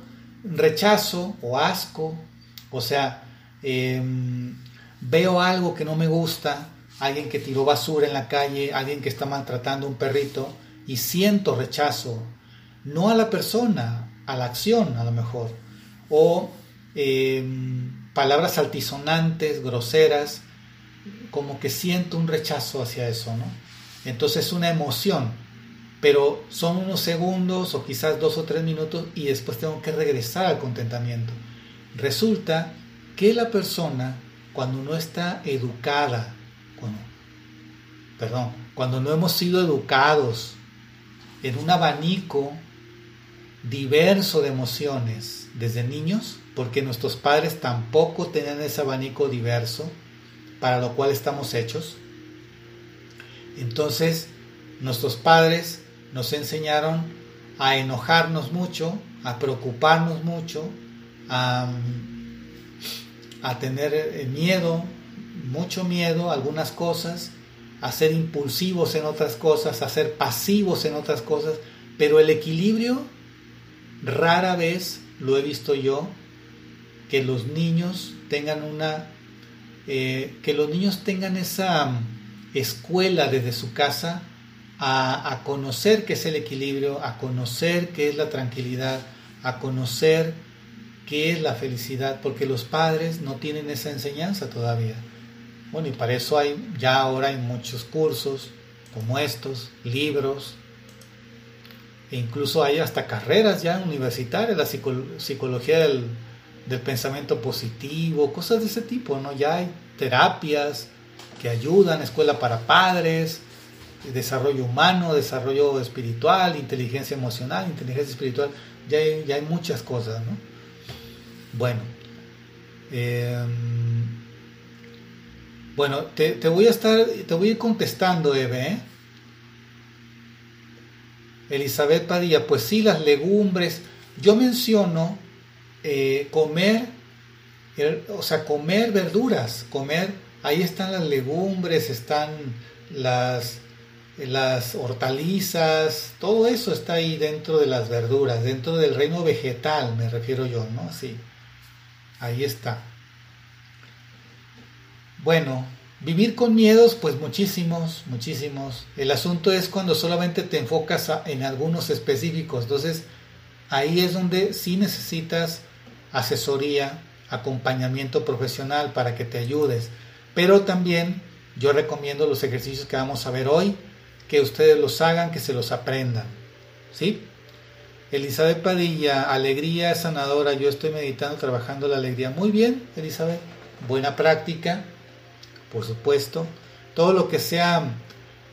rechazo o asco o sea, em, veo algo que no me gusta, alguien que tiró basura en la calle, alguien que está maltratando a un perrito, y siento rechazo, no a la persona, a la acción a lo mejor, o em, palabras altisonantes, groseras, como que siento un rechazo hacia eso, ¿no? Entonces es una emoción, pero son unos segundos o quizás dos o tres minutos y después tengo que regresar al contentamiento resulta que la persona cuando no está educada, perdón, cuando no hemos sido educados en un abanico diverso de emociones desde niños, porque nuestros padres tampoco tenían ese abanico diverso para lo cual estamos hechos. Entonces, nuestros padres nos enseñaron a enojarnos mucho, a preocuparnos mucho, a, tener eh, miedo, mucho miedo a algunas cosas, a ser impulsivos en otras cosas, a ser pasivos en otras cosas, pero el equilibrio rara vez lo he visto yo que los niños tengan una eh, que los niños tengan esa mm, escuela desde su casa a, a, conocer qué es el equilibrio, a conocer qué es la tranquilidad, a conocer qué es la felicidad, porque los padres no tienen esa enseñanza todavía. Bueno, y para eso hay, ya ahora hay muchos cursos como estos, libros, e incluso hay hasta carreras ya universitarias, la psicología del, del pensamiento positivo, cosas de ese tipo, ¿no? Ya hay terapias que ayudan, escuela para padres, desarrollo humano, desarrollo espiritual, inteligencia emocional, inteligencia espiritual, ya hay, ya hay muchas cosas, ¿no? Bueno, em, bueno, te, voy a estar, te voy a ir contestando, Eve, ¿eh? Elizabeth Padilla, pues sí, las legumbres. Yo menciono eh, comer, o sea, comer verduras, comer, ahí están las legumbres, están las, las hortalizas, todo eso está ahí dentro de las verduras, dentro del reino vegetal, me refiero yo, ¿no? Así, ahí está. Bueno, vivir con miedos, pues muchísimos, muchísimos. El asunto es cuando solamente te enfocas en algunos específicos, entonces ahí es donde sí necesitas asesoría, acompañamiento profesional para que te ayudes. Pero también yo recomiendo los ejercicios que vamos a ver hoy, que ustedes los hagan, que se los aprendan. ¿Sí? Elizabeth Padilla, alegría sanadora. Yo estoy meditando, trabajando la alegría. Muy bien, Elizabeth. Buena práctica, por supuesto. Todo lo que sea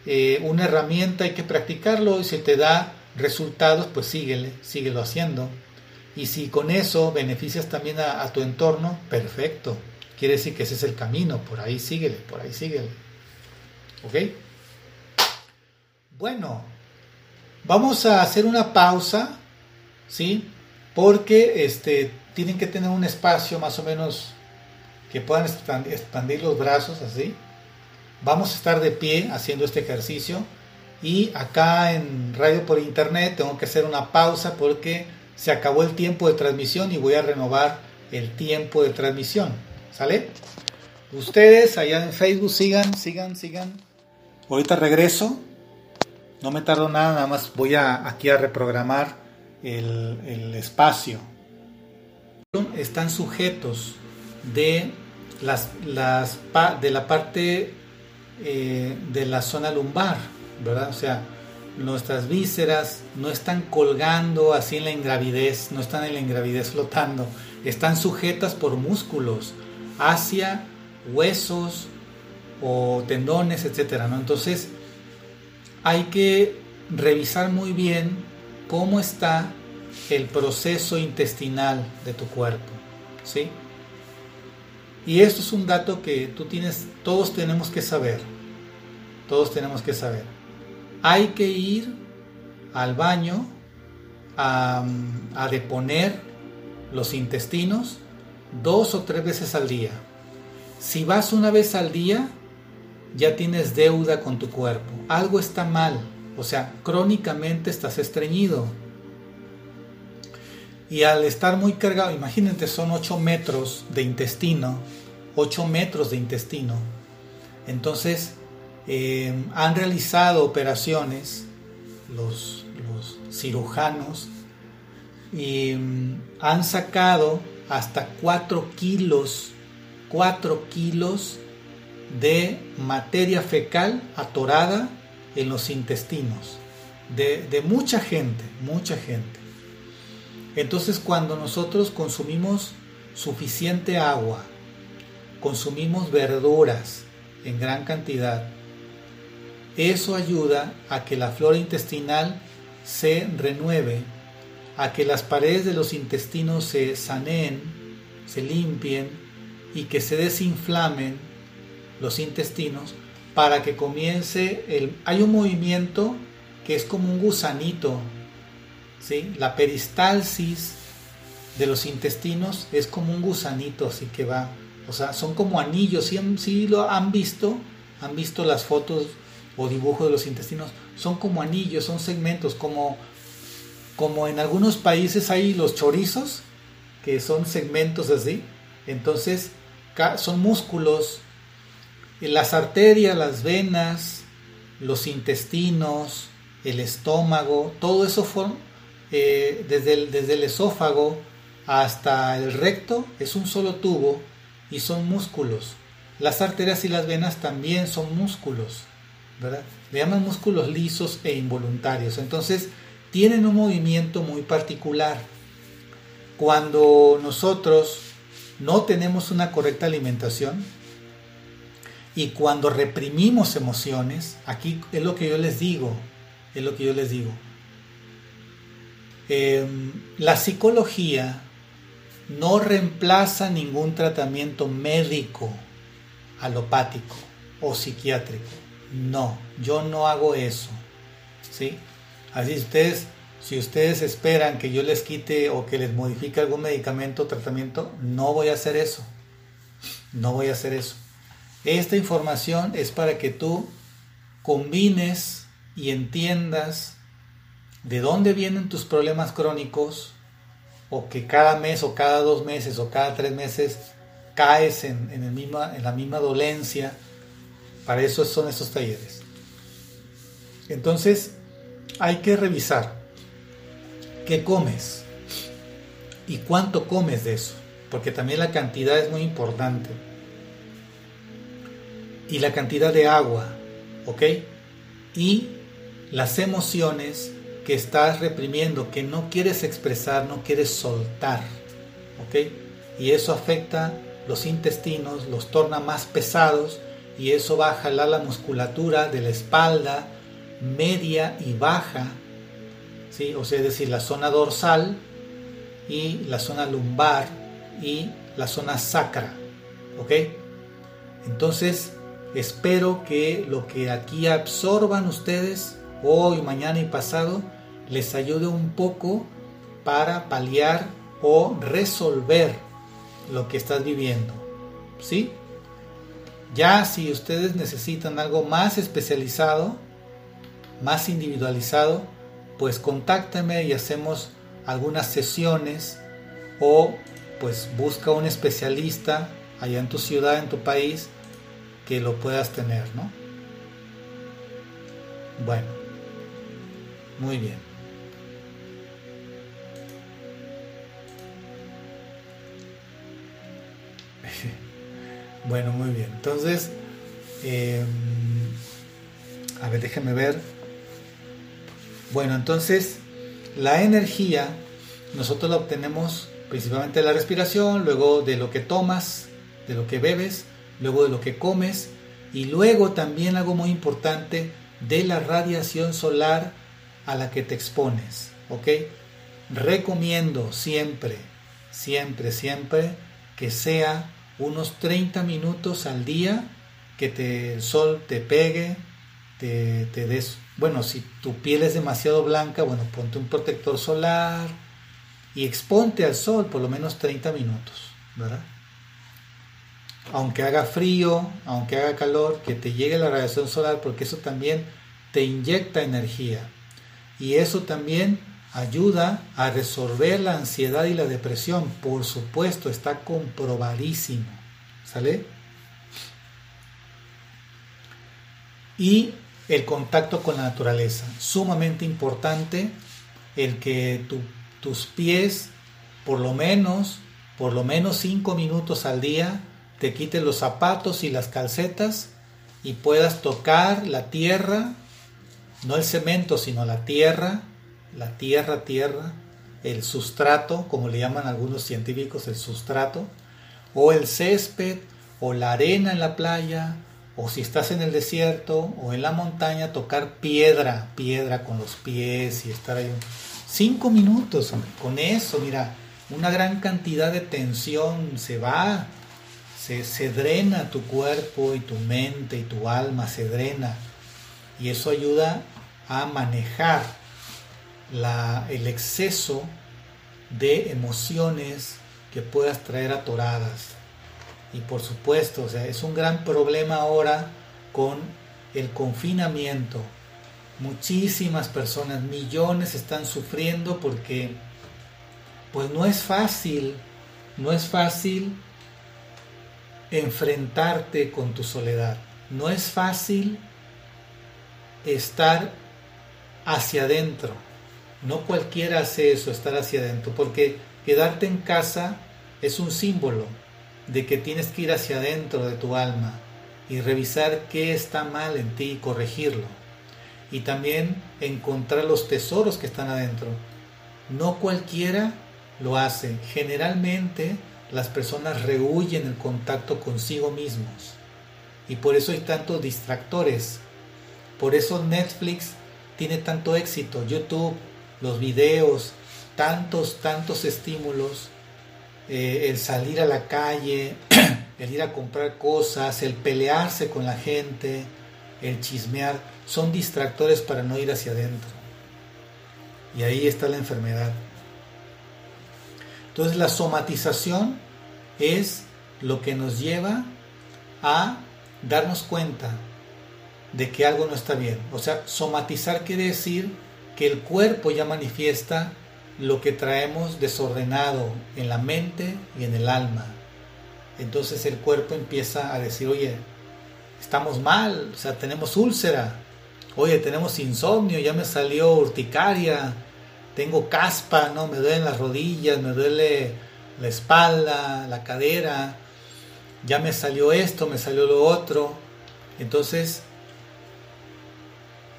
eh, una herramienta hay que practicarlo y si te da resultados, pues síguele, síguelo haciendo. Y si con eso beneficias también a, tu entorno, perfecto. Quiere decir que ese es el camino, por ahí síguele, por ahí síguele. ¿Ok? Bueno, vamos a hacer una pausa, ¿sí? Porque este, tienen que tener un espacio más o menos que puedan expandir los brazos así. Vamos a estar de pie haciendo este ejercicio y acá en radio por internet tengo que hacer una pausa porque se acabó el tiempo de transmisión y voy a renovar el tiempo de transmisión. ¿Sale? Ustedes allá en Facebook sigan, sigan, sigan. Ahorita regreso. No me tardo nada, nada más voy a, aquí a reprogramar el, espacio. Están sujetos de, las, las, de la parte eh, de la zona lumbar, ¿verdad? O sea, nuestras vísceras no están colgando así en la ingravidez, no están en la ingravidez flotando, están sujetas por músculos hacia huesos o tendones, etcétera, ¿no? Entonces, hay que revisar muy bien cómo está el proceso intestinal de tu cuerpo, ¿sí? Y esto es un dato que tú tienes, todos tenemos que saber. Todos tenemos que saber hay que ir al baño a, deponer los intestinos dos o tres veces al día. Si vas una vez al día, ya tienes deuda con tu cuerpo. Algo está mal. O sea, crónicamente estás estreñido. Y al estar muy cargado, imagínate, son 8 metros de intestino. 8 metros de intestino. Entonces, eh, han realizado operaciones los, cirujanos y mm, han sacado hasta 4 kilos, 4 kilos de materia fecal atorada en los intestinos de, de, mucha gente, mucha gente. Entonces cuando nosotros consumimos suficiente agua, consumimos verduras en gran cantidad, eso ayuda a que la flora intestinal se renueve, a que las paredes de los intestinos se saneen, se limpien y que se desinflamen los intestinos para que comience el... Hay un movimiento que es como un gusanito, ¿sí? La peristalsis de los intestinos es como un gusanito, así que va, o sea, son como anillos, si lo han visto, han visto las fotos o dibujos de los intestinos, son como anillos, son segmentos, como, como en algunos países hay los chorizos, que son segmentos así, entonces son músculos las arterias, las venas, los intestinos, el estómago, todo eso eh, desde, el, desde el esófago hasta el recto es un solo tubo y son músculos. Las arterias y las venas también son músculos, ¿verdad? Le llaman músculos lisos e involuntarios. Entonces, tienen un movimiento muy particular. Cuando nosotros no tenemos una correcta alimentación, y cuando reprimimos emociones, aquí es lo que yo les digo, es lo que yo les digo. Em, la psicología no reemplaza ningún tratamiento médico, alopático o psiquiátrico. No, yo no hago eso. ¿sí? Así ustedes, si ustedes esperan que yo les quite o que les modifique algún medicamento o tratamiento, no voy a hacer eso. No voy a hacer eso. Esta información es para que tú combines y entiendas de dónde vienen tus problemas crónicos o que cada mes o cada dos meses o cada tres meses caes en, el misma, en la misma dolencia. Para eso son estos talleres. Entonces hay que revisar qué comes y cuánto comes de eso, porque también la cantidad es muy importante y la cantidad de agua, ¿ok? Y las emociones que estás reprimiendo, que no quieres expresar, no quieres soltar, ¿ok? Y eso afecta los intestinos, los torna más pesados y eso va a jalar la musculatura de la espalda media y baja, ¿sí? O sea, es decir, la zona dorsal y la zona lumbar y la zona sacra, ¿ok? Entonces, Espero que lo que aquí absorban ustedes hoy, mañana y pasado les ayude un poco para paliar o resolver lo que estás viviendo. ¿Sí? Ya si ustedes necesitan algo más especializado, más individualizado, pues contáctenme y hacemos algunas sesiones o pues busca un especialista allá en tu ciudad, en tu país, que lo puedas tener, ¿no? Bueno, muy bien. Bueno, muy bien. Entonces, em, a ver, déjenme ver. Bueno, entonces, la energía nosotros la obtenemos principalmente de la respiración, luego de lo que tomas, de lo que bebes, luego de lo que comes y luego también algo muy importante de la radiación solar a la que te expones, ¿ok? Recomiendo siempre, siempre, siempre que sea unos 30 minutos al día que te, el sol te pegue, te, te des, bueno, si tu piel es demasiado blanca, bueno, ponte un protector solar y exponte al sol por lo menos 30 minutos, ¿verdad? aunque haga frío, aunque haga calor, que te llegue la radiación solar porque eso también te inyecta energía. Y eso también ayuda a resolver la ansiedad y la depresión. Por supuesto, está comprobadísimo. ¿Sale? Y el contacto con la naturaleza. Sumamente importante el que tus pies, por lo menos, por lo menos cinco minutos al día, te quites los zapatos y las calcetas y puedas tocar la tierra, no el cemento, sino la tierra, la tierra, tierra, el sustrato, como le llaman algunos científicos, el sustrato, o el césped, o la arena en la playa, o si estás en el desierto o en la montaña, tocar piedra, piedra con los pies y estar ahí. Cinco minutos, con eso, mira, una gran cantidad de tensión se va, se, se drena tu cuerpo y tu mente y tu alma, se drena. Y eso ayuda a manejar la, el exceso de emociones que puedas traer atoradas. Y por supuesto, o sea, es un gran problema ahora con el confinamiento. Muchísimas personas, millones están sufriendo porque pues no es fácil, no es fácil enfrentarte con tu soledad. No es fácil estar hacia adentro. No cualquiera hace eso, estar hacia adentro, porque quedarte en casa es un símbolo de que tienes que ir hacia adentro de tu alma y revisar qué está mal en ti y corregirlo. Y también encontrar los tesoros que están adentro. No cualquiera lo hace. Generalmente las personas rehuyen el contacto consigo mismos. Y por eso hay tantos distractores. Por eso Netflix tiene tanto éxito. YouTube, los videos, tantos, tantos estímulos eh, el salir a la calle, el ir a comprar cosas, el pelearse con la gente, el chismear, son distractores para no ir hacia adentro. Y ahí está la enfermedad. Entonces la somatización es lo que nos lleva a darnos cuenta de que algo no está bien. O sea, somatizar quiere decir que el cuerpo ya manifiesta lo que traemos desordenado en la mente y en el alma. Entonces el cuerpo empieza a decir, oye, estamos mal, o sea, tenemos úlcera, oye, tenemos insomnio, ya me salió urticaria, tengo caspa, ¿no? Me duelen las rodillas, me duele la espalda, la cadera, ya me salió esto, me salió lo otro. Entonces,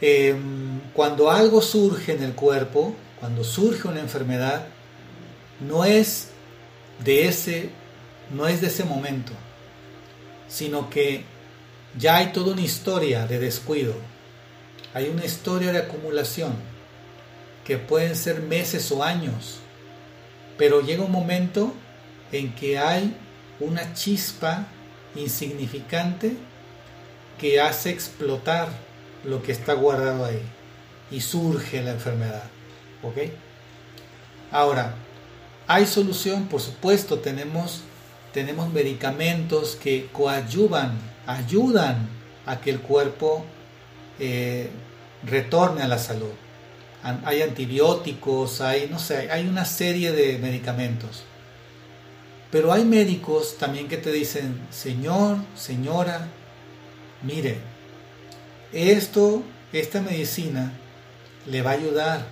em, cuando algo surge en el cuerpo, cuando surge una enfermedad, no es de ese, no es de ese momento, sino que ya hay toda una historia de descuido, hay una historia de acumulación, que pueden ser meses o años, pero llega un momento en que hay una chispa insignificante que hace explotar lo que está guardado ahí y surge la enfermedad. ¿Ok? Ahora, ¿hay solución? Por supuesto, tenemos, tenemos medicamentos que coadyuvan, ayudan a que el cuerpo eh, retorne a la salud. Hay antibióticos, hay, no sé, hay una serie de medicamentos. Pero hay médicos también que te dicen, señor, señora, mire, esto, esta medicina le va a ayudar,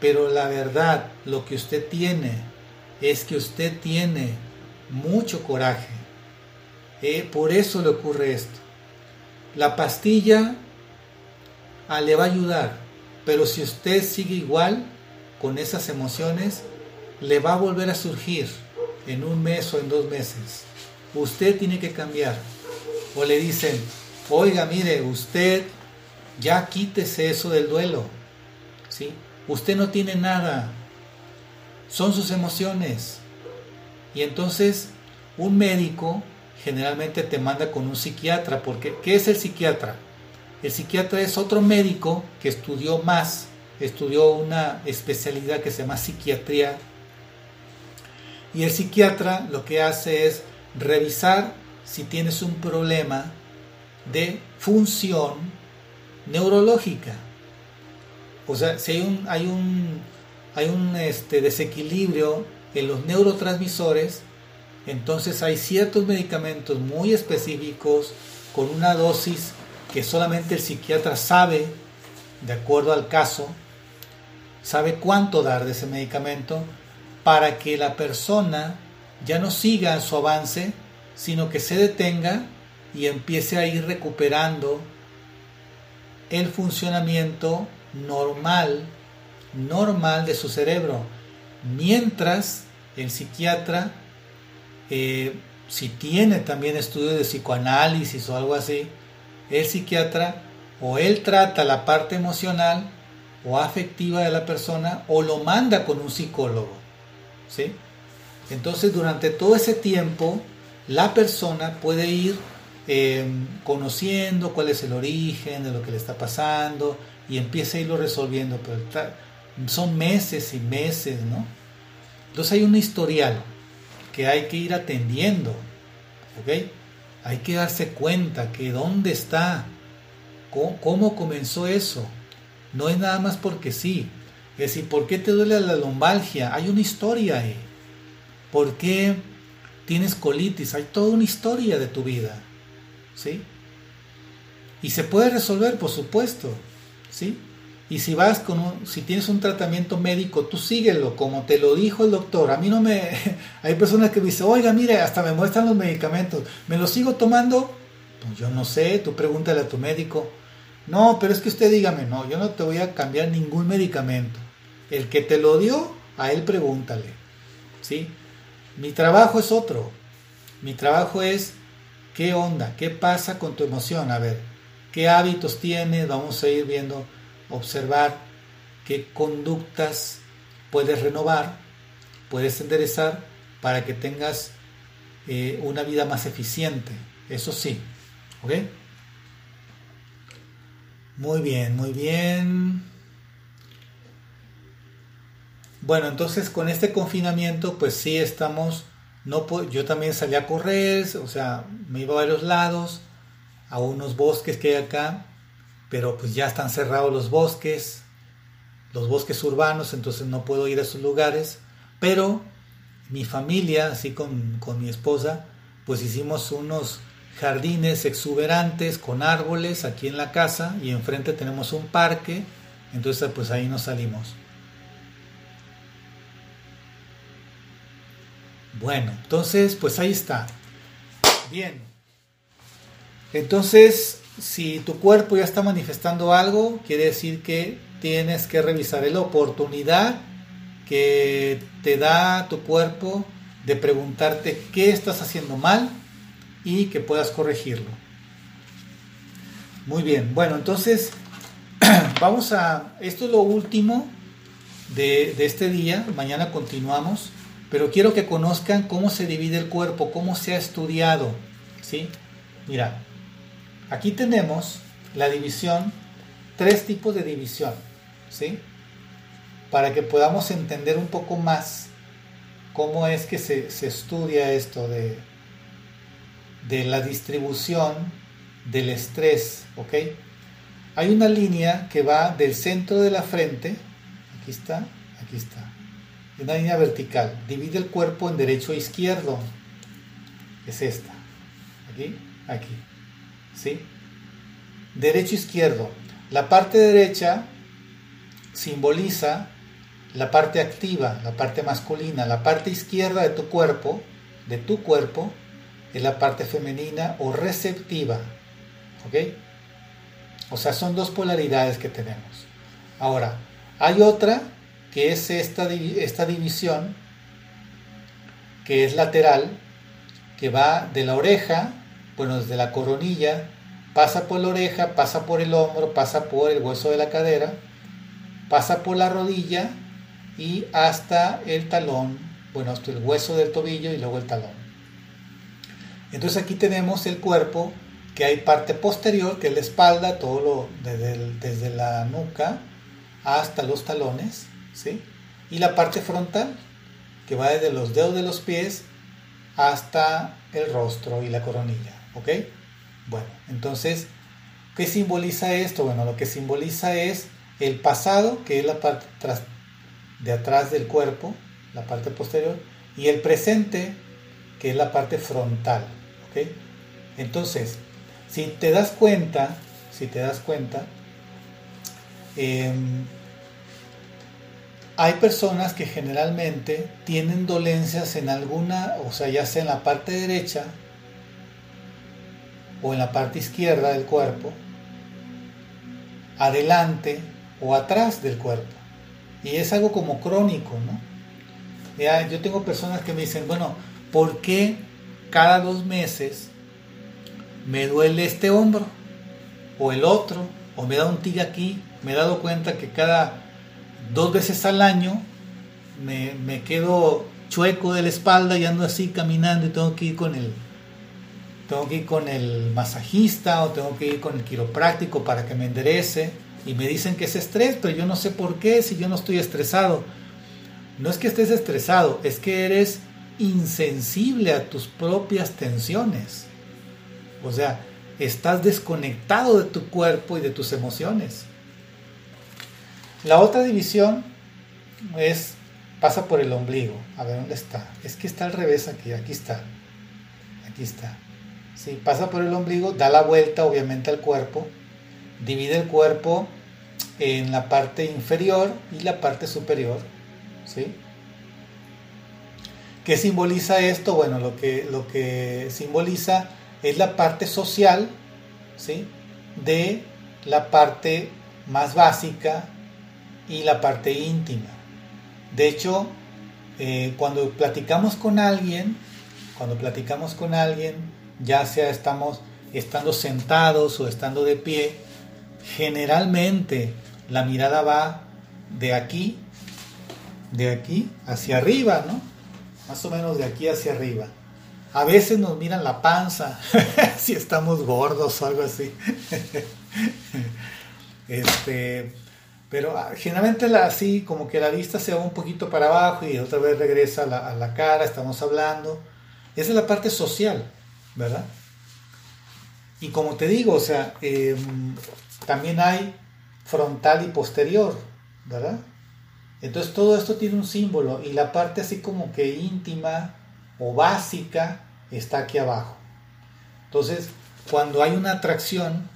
pero la verdad, lo que usted tiene es que usted tiene mucho coraje. Eh, por eso le ocurre esto. La pastilla ah, le va a ayudar, pero si usted sigue igual con esas emociones, le va a volver a surgir en un mes o en dos meses. Usted tiene que cambiar. O le dicen, oiga, mire, usted ya quítese eso del duelo. ¿Sí? Usted no tiene nada. Son sus emociones. Y entonces un médico generalmente te manda con un psiquiatra, porque ¿qué es el psiquiatra? El psiquiatra es otro médico que estudió más, estudió una especialidad que se llama psiquiatría. Y el psiquiatra lo que hace es revisar si tienes un problema de función neurológica. O sea, si hay un, hay un, hay un este, desequilibrio en los neurotransmisores, entonces hay ciertos medicamentos muy específicos con una dosis que solamente el psiquiatra sabe, de acuerdo al caso, sabe cuánto dar de ese medicamento para que la persona ya no siga su avance, sino que se detenga y empiece a ir recuperando el funcionamiento normal, normal de su cerebro, mientras el psiquiatra eh, si tiene también estudios de psicoanálisis o algo así, el psiquiatra o él trata la parte emocional o afectiva de la persona o lo manda con un psicólogo. ¿sí? Entonces durante todo ese tiempo la persona puede ir em, conociendo cuál es el origen de lo que le está pasando y empieza a irlo resolviendo, pero son meses y meses, ¿no? Entonces hay un historial que hay que ir atendiendo, ¿ok? Hay que darse cuenta que dónde está, cómo, comenzó eso. No es nada más porque sí. Es decir, ¿por qué te duele la lombalgia? Hay una historia ahí. ¿Por qué tienes colitis? Hay toda una historia de tu vida. ¿Sí? Y se puede resolver, por supuesto. ¿Sí? Y si vas con un, si tienes un tratamiento médico, tú síguelo como te lo dijo el doctor. A mí no me, hay personas que me dicen, oiga, mire, hasta me muestran los medicamentos. ¿Me los sigo tomando? Pues yo no sé, tú pregúntale a tu médico. No, pero es que usted dígame, no, yo no te voy a cambiar ningún medicamento. El que te lo dio, a él pregúntale. ¿Sí? Mi trabajo es otro. Mi trabajo es, ¿qué onda? ¿Qué pasa con tu emoción? A ver, ¿qué hábitos tienes? Vamos a ir viendo observar qué conductas puedes renovar, puedes enderezar para que tengas eh, una vida más eficiente. Eso sí. ¿Ok? Muy bien, muy bien. Bueno, entonces con este confinamiento, pues sí estamos. No, yo también salí a correr, o sea, me iba a varios lados, a unos bosques que hay acá, pero pues ya están cerrados los bosques, los bosques urbanos, entonces no puedo ir a esos lugares, pero mi familia, así con, mi esposa, pues hicimos unos jardines exuberantes con árboles aquí en la casa y enfrente tenemos un parque, entonces pues ahí nos salimos. Bueno, entonces pues ahí está. Bien. Entonces si tu cuerpo ya está manifestando algo, quiere decir que tienes que revisar la oportunidad que te da tu cuerpo de preguntarte qué estás haciendo mal y que puedas corregirlo. Muy bien, bueno, entonces vamos a, esto es lo último de, de este día, mañana continuamos, pero quiero que conozcan cómo se divide el cuerpo, cómo se ha estudiado, ¿sí? Mira, Aquí tenemos la división, tres tipos de división, ¿sí? Para que podamos entender un poco más cómo es que se, estudia esto de, de la distribución del estrés, ¿ok? Hay una línea que va del centro de la frente, aquí está, aquí está, una línea vertical, divide el cuerpo en derecho e izquierdo, es esta, aquí, aquí. ¿Sí? Derecho izquierdo. La parte derecha simboliza la parte activa, la parte masculina. La parte izquierda de tu cuerpo, de tu cuerpo, es la parte femenina o receptiva. ¿Ok? O sea, son dos polaridades que tenemos. Ahora, hay otra que es esta, esta división, que es lateral, que va de la oreja bueno, desde la coronilla, pasa por la oreja, pasa por el hombro, pasa por el hueso de la cadera, pasa por la rodilla y hasta el talón, bueno, hasta el hueso del tobillo y luego el talón. Entonces aquí tenemos el cuerpo, que hay parte posterior, que es la espalda, todo lo desde, desde la nuca hasta los talones, ¿sí? Y la parte frontal, que va desde los dedos de los pies hasta el rostro y la coronilla. ¿Ok? Bueno, entonces, ¿qué simboliza esto? Bueno, lo que simboliza es el pasado, que es la parte de atrás del cuerpo, la parte posterior, y el presente, que es la parte frontal. ¿Ok? Entonces, si te das cuenta, si te das cuenta, em, hay personas que generalmente tienen dolencias en alguna, o sea, ya sea en la parte derecha o en la parte izquierda del cuerpo, adelante o atrás del cuerpo. Y es algo como crónico, ¿no? Ya, yo tengo personas que me dicen, bueno, ¿por qué cada dos meses me duele este hombro o el otro, o me da un tig aquí, me he dado cuenta que cada dos veces al año me, me quedo chueco de la espalda y ando así caminando y tengo que ir con el tengo que ir con el masajista o tengo que ir con el quiropráctico para que me enderece y me dicen que es estrés, pero yo no sé por qué si yo no estoy estresado. No es que estés estresado, es que eres insensible a tus propias tensiones. O sea, estás desconectado de tu cuerpo y de tus emociones. La otra división es pasa por el ombligo. A ver dónde está. Es que está al revés aquí. Aquí está. Aquí está. Sí, pasa por el ombligo, da la vuelta obviamente al cuerpo, divide el cuerpo en la parte inferior y la parte superior. ¿Sí? ¿Qué simboliza esto? Bueno, lo que, lo que simboliza es la parte social ¿sí? de la parte más básica y la parte íntima. De hecho, eh, cuando platicamos con alguien, cuando platicamos con alguien, ya sea estamos estando sentados o estando de pie, generalmente la mirada va de aquí, de aquí hacia arriba, ¿no? Más o menos de aquí hacia arriba. A veces nos miran la panza, si estamos gordos o algo así. este, pero ah, generalmente así, como que la vista se va un poquito para abajo y otra vez regresa a la, cara, estamos hablando. Esa es la parte social, ¿verdad? Y como te digo, o sea, em, también hay frontal y posterior, ¿verdad? Entonces todo esto tiene un símbolo y la parte así como que íntima o básica está aquí abajo. Entonces, cuando hay una atracción,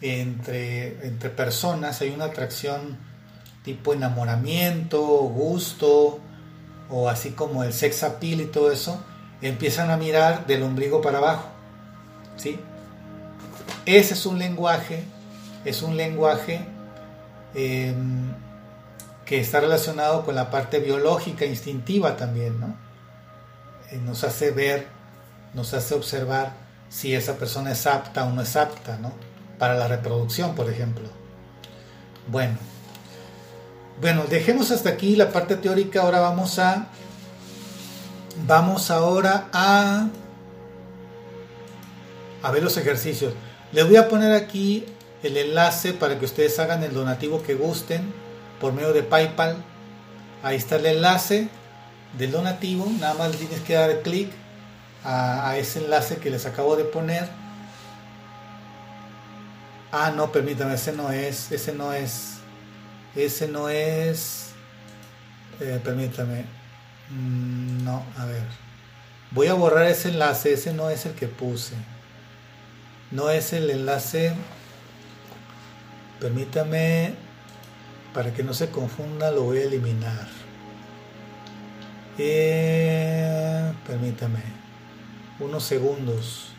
entre, entre personas, hay una atracción tipo enamoramiento, gusto, o así como el sex appeal y todo eso, empiezan a mirar del ombligo para abajo. ¿sí? Ese es un lenguaje, es un lenguaje em, que está relacionado con la parte biológica, instintiva también, ¿no? Eh, nos hace ver, nos hace observar si esa persona es apta o no es apta, ¿no? para la reproducción, por ejemplo. Bueno, bueno, dejemos hasta aquí la parte teórica. Ahora vamos a, vamos ahora a, ver los ejercicios. Les voy a poner aquí el enlace para que ustedes hagan el donativo que gusten por medio de PayPal. Ahí está el enlace del donativo. Nada más tienes que dar clic a, ese enlace que les acabo de poner Ah, no, permítame, ese no es, ese no es, ese no es, eh, permítame, no, a ver, voy a borrar ese enlace, ese no es el que puse, no es el enlace, permítame, para que no se confunda lo voy a eliminar. Eh, permítame, unos segundos.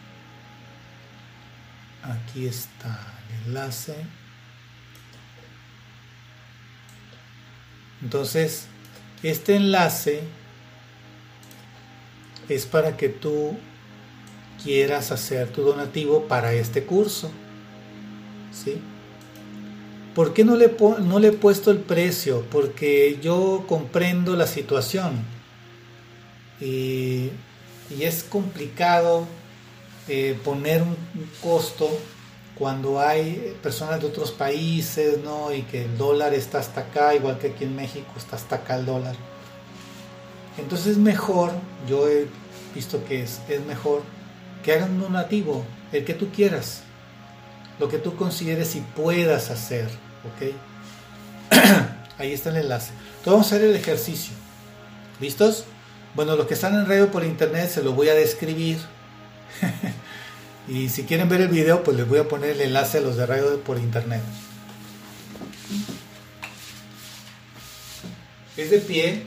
Aquí está enlace. Entonces, este enlace es para que tú quieras hacer tu donativo para este curso. ¿Sí? ¿Por qué no le, no le he puesto el precio? Porque yo comprendo la situación y, es complicado eh, poner un costo cuando hay personas de otros países, ¿no? Y que el dólar está hasta acá, igual que aquí en México está hasta acá el dólar. Entonces es mejor, yo he visto que es, es mejor que hagan un donativo, el que tú quieras, lo que tú consideres y puedas hacer, ¿ok? Ahí está el enlace. Entonces vamos a hacer el ejercicio. ¿Listos? Bueno, los que están en radio por internet se lo voy a describir. Y si quieren ver el video, pues les voy a poner el enlace a los de radio por internet. Es de pie.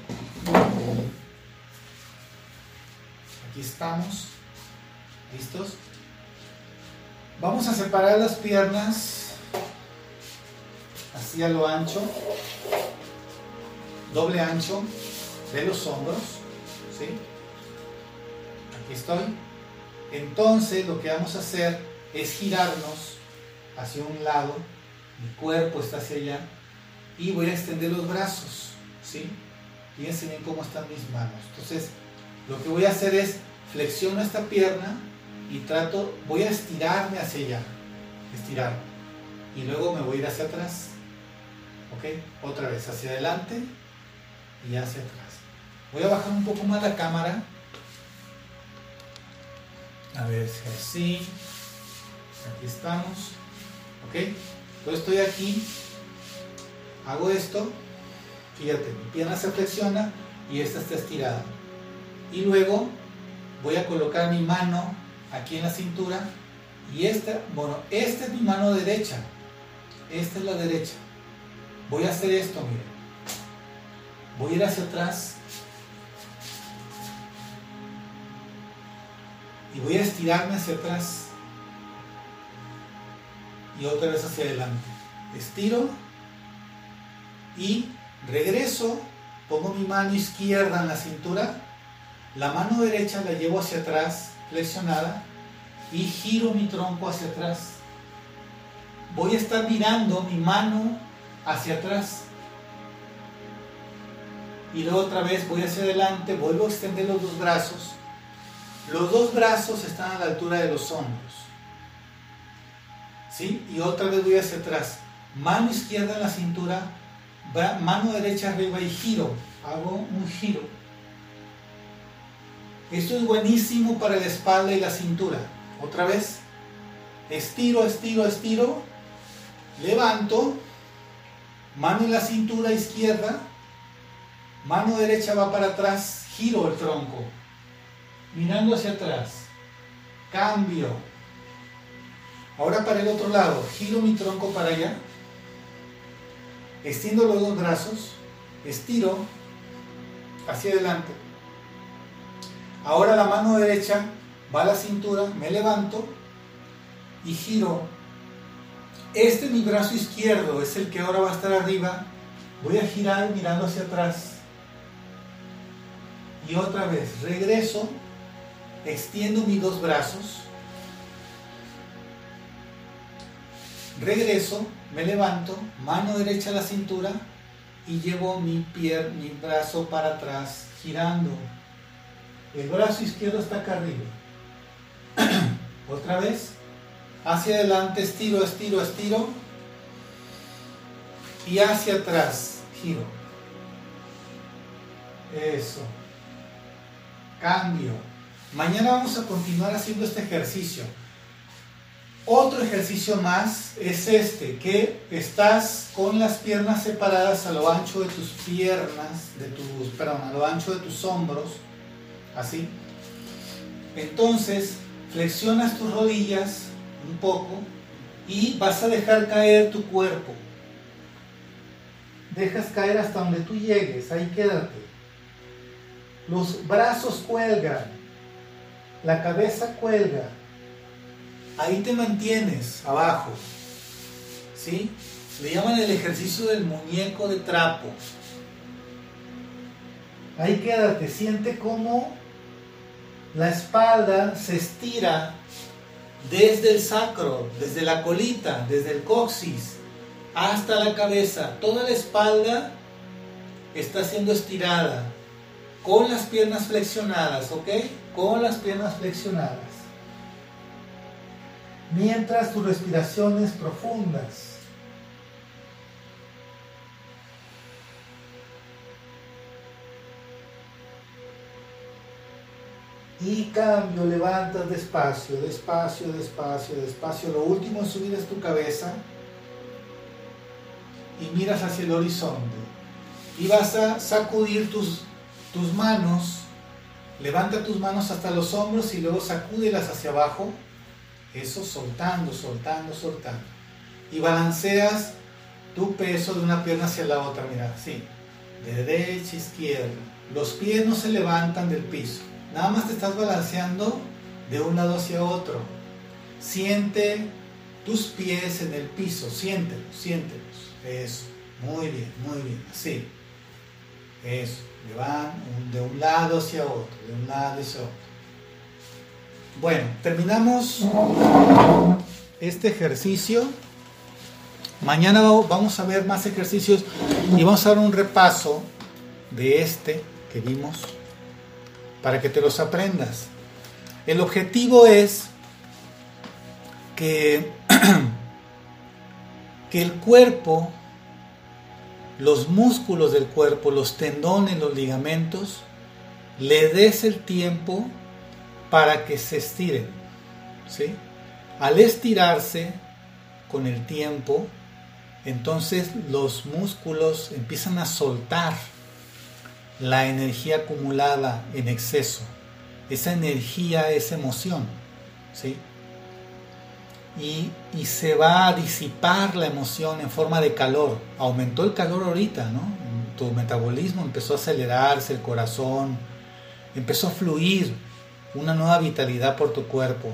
Aquí estamos. ¿Listos? Vamos a separar las piernas así a lo ancho, doble ancho de los hombros. ¿sí? Aquí estoy. Entonces lo que vamos a hacer es girarnos hacia un lado, mi cuerpo está hacia allá, y voy a extender los brazos, ¿sí? Fíjense bien cómo están mis manos. Entonces, lo que voy a hacer es flexiono esta pierna y trato, voy a estirarme hacia allá, estirar, y luego me voy a ir hacia atrás, ¿ok? Otra vez, hacia adelante y hacia atrás. Voy a bajar un poco más la cámara. A ver así. Aquí estamos. ¿Ok? Entonces estoy aquí. Hago esto. Fíjate, mi pierna se flexiona y esta está estirada. Y luego voy a colocar mi mano aquí en la cintura. Y esta, bueno, esta es mi mano derecha. Esta es la derecha. Voy a hacer esto, miren. Voy a ir hacia atrás y voy a estirarme hacia atrás y otra vez hacia adelante. Estiro y regreso, pongo mi mano izquierda en la cintura, la mano derecha la llevo hacia atrás, flexionada, y giro mi tronco hacia atrás. Voy a estar mirando mi mano hacia atrás. Y luego otra vez voy hacia adelante, vuelvo a extender los dos brazos los dos brazos están a la altura de los hombros. ¿Sí? Y otra vez voy hacia atrás. Mano izquierda en la cintura, mano derecha arriba y giro. Hago un giro. Esto es buenísimo para la espalda y la cintura. Otra vez. Estiro, estiro, estiro. Levanto. Mano en la cintura izquierda. Mano derecha va para atrás. Giro el tronco mirando hacia atrás. Cambio. Ahora para el otro lado, giro mi tronco para allá. Extiendo los dos brazos. Estiro hacia adelante. Ahora la mano derecha va a la cintura, me levanto y giro. Este mi brazo izquierdo, es el que ahora va a estar arriba. Voy a girar mirando hacia atrás. Y otra vez, regreso extiendo mis dos brazos, regreso, me levanto, mano derecha a la cintura y llevo mi, pie, mi brazo para atrás, girando. El brazo izquierdo está acá arriba. Otra vez, hacia adelante, estiro, estiro, estiro. Y hacia atrás, giro. Eso. Cambio. Mañana vamos a continuar haciendo este ejercicio. Otro ejercicio más es este, que estás con las piernas separadas a lo ancho de tus piernas, de tus, perdón, a lo ancho de tus hombros, así. Entonces, flexionas tus rodillas un poco y vas a dejar caer tu cuerpo. Dejas caer hasta donde tú llegues, ahí quédate. Los brazos cuelgan, la cabeza cuelga, ahí te mantienes abajo, ¿sí? Le llaman el ejercicio del muñeco de trapo. Ahí quédate, siente cómo la espalda se estira desde el sacro, desde la colita, desde el coxis hasta la cabeza. Toda la espalda está siendo estirada con las piernas flexionadas, ¿ok? Con las piernas flexionadas. Mientras tu respiración es profundas. Y cambio, levantas despacio, despacio, despacio, despacio. Lo último es subir es tu cabeza y miras hacia el horizonte. Y vas a sacudir tus tus manos, levanta tus manos hasta los hombros y luego sacúdelas hacia abajo, eso soltando, soltando, soltando. Y balanceas tu peso de una pierna hacia la otra, mira, así, de derecha, izquierda. Los pies no se levantan del piso, nada más te estás balanceando de un lado hacia otro. Siente tus pies en el piso, siéntelos, siéntelos. Eso, muy bien, muy bien, así. Eso van de un lado hacia otro, de un lado hacia otro. Bueno, terminamos este ejercicio. Mañana vamos a ver más ejercicios y vamos a dar un repaso de este que vimos para que te los aprendas. El objetivo es que, que el cuerpo, los músculos del cuerpo, los tendones, los ligamentos, le des el tiempo para que se estiren. ¿sí? Al estirarse con el tiempo, entonces los músculos empiezan a soltar la energía acumulada en exceso. Esa energía es emoción. ¿sí? Y, y, se va a disipar la emoción en forma de calor. Aumentó el calor ahorita, ¿no? Tu metabolismo empezó a acelerarse, el corazón empezó a fluir una nueva vitalidad por tu cuerpo.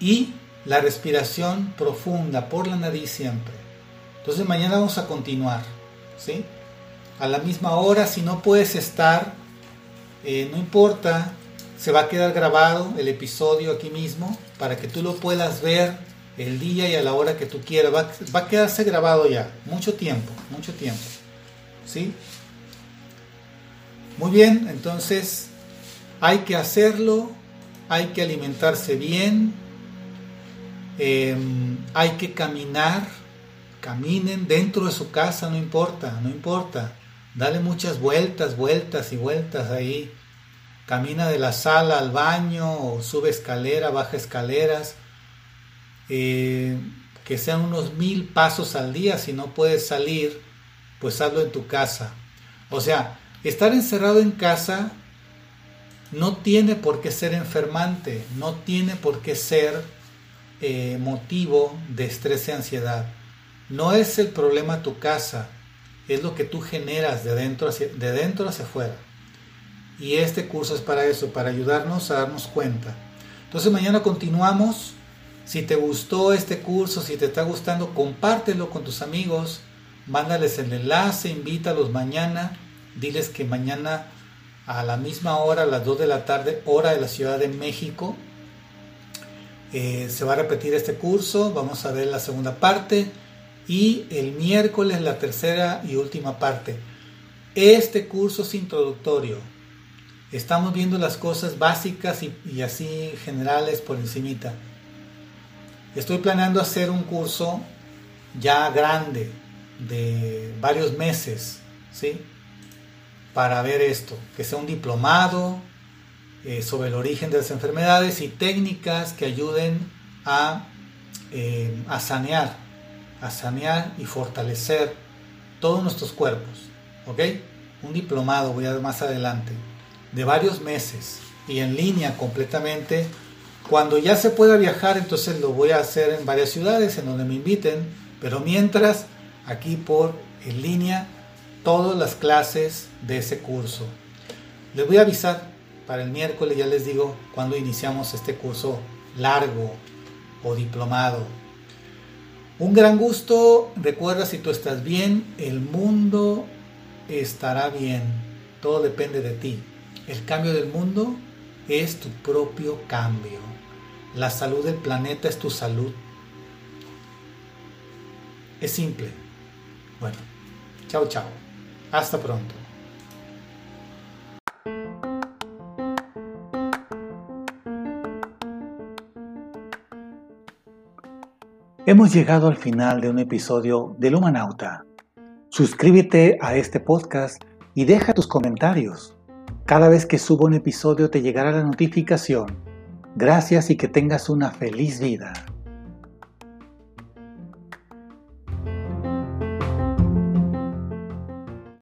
Y la respiración profunda por la nariz siempre. Entonces mañana vamos a continuar, ¿sí? A la misma hora, si no puedes estar, eh, no importa, se va a quedar grabado el episodio aquí mismo para que tú lo puedas ver el día y a la hora que tú quieras. Va, a quedarse grabado ya, mucho tiempo, mucho tiempo, ¿sí? Muy bien, entonces hay que hacerlo, hay que alimentarse bien, em, hay que caminar, caminen dentro de su casa, no importa, no importa. Dale muchas vueltas, vueltas y vueltas ahí. Camina de la sala al baño o sube escalera, baja escaleras. Eh, que sean unos mil pasos al día. Si no puedes salir, pues hazlo en tu casa. O sea, estar encerrado en casa no tiene por qué ser enfermante, no tiene por qué ser eh, motivo de estrés y ansiedad. No es el problema tu casa, es lo que tú generas de dentro hacia, de dentro hacia afuera. Y este curso es para eso, para ayudarnos a darnos cuenta. Entonces mañana continuamos. Si te gustó este curso, si te está gustando, compártelo con tus amigos, mándales el enlace, invítalos mañana, diles que mañana a la misma hora, a las 2 de la tarde, hora de la Ciudad de México. Eh, se va a repetir este curso, vamos a ver la segunda parte y el miércoles la tercera y última parte. Este curso es introductorio. Estamos viendo las cosas básicas y, así generales por encimita. Estoy planeando hacer un curso ya grande de varios meses, ¿sí? para ver esto, que sea un diplomado eh, sobre el origen de las enfermedades y técnicas que ayuden a, eh, a sanear, a sanear y fortalecer todos nuestros cuerpos. ¿Ok? Un diplomado, voy a ver más adelante, de varios meses y en línea completamente. Cuando ya se pueda viajar, entonces lo voy a hacer en varias ciudades en donde me inviten, pero mientras, aquí por en línea todas las clases de ese curso. Les voy a avisar para el miércoles, ya les digo, cuando iniciamos este curso largo o diplomado. Un gran gusto, recuerda si tú estás bien, el mundo estará bien, todo depende de ti. El cambio del mundo es tu propio cambio. La salud del planeta es tu salud. Es simple. Bueno, chao, chao. Hasta pronto. Hemos llegado al final de un episodio del Humanauta. Suscríbete a este podcast y deja tus comentarios. Cada vez que subo un episodio te llegará la notificación. Gracias y que tengas una feliz vida.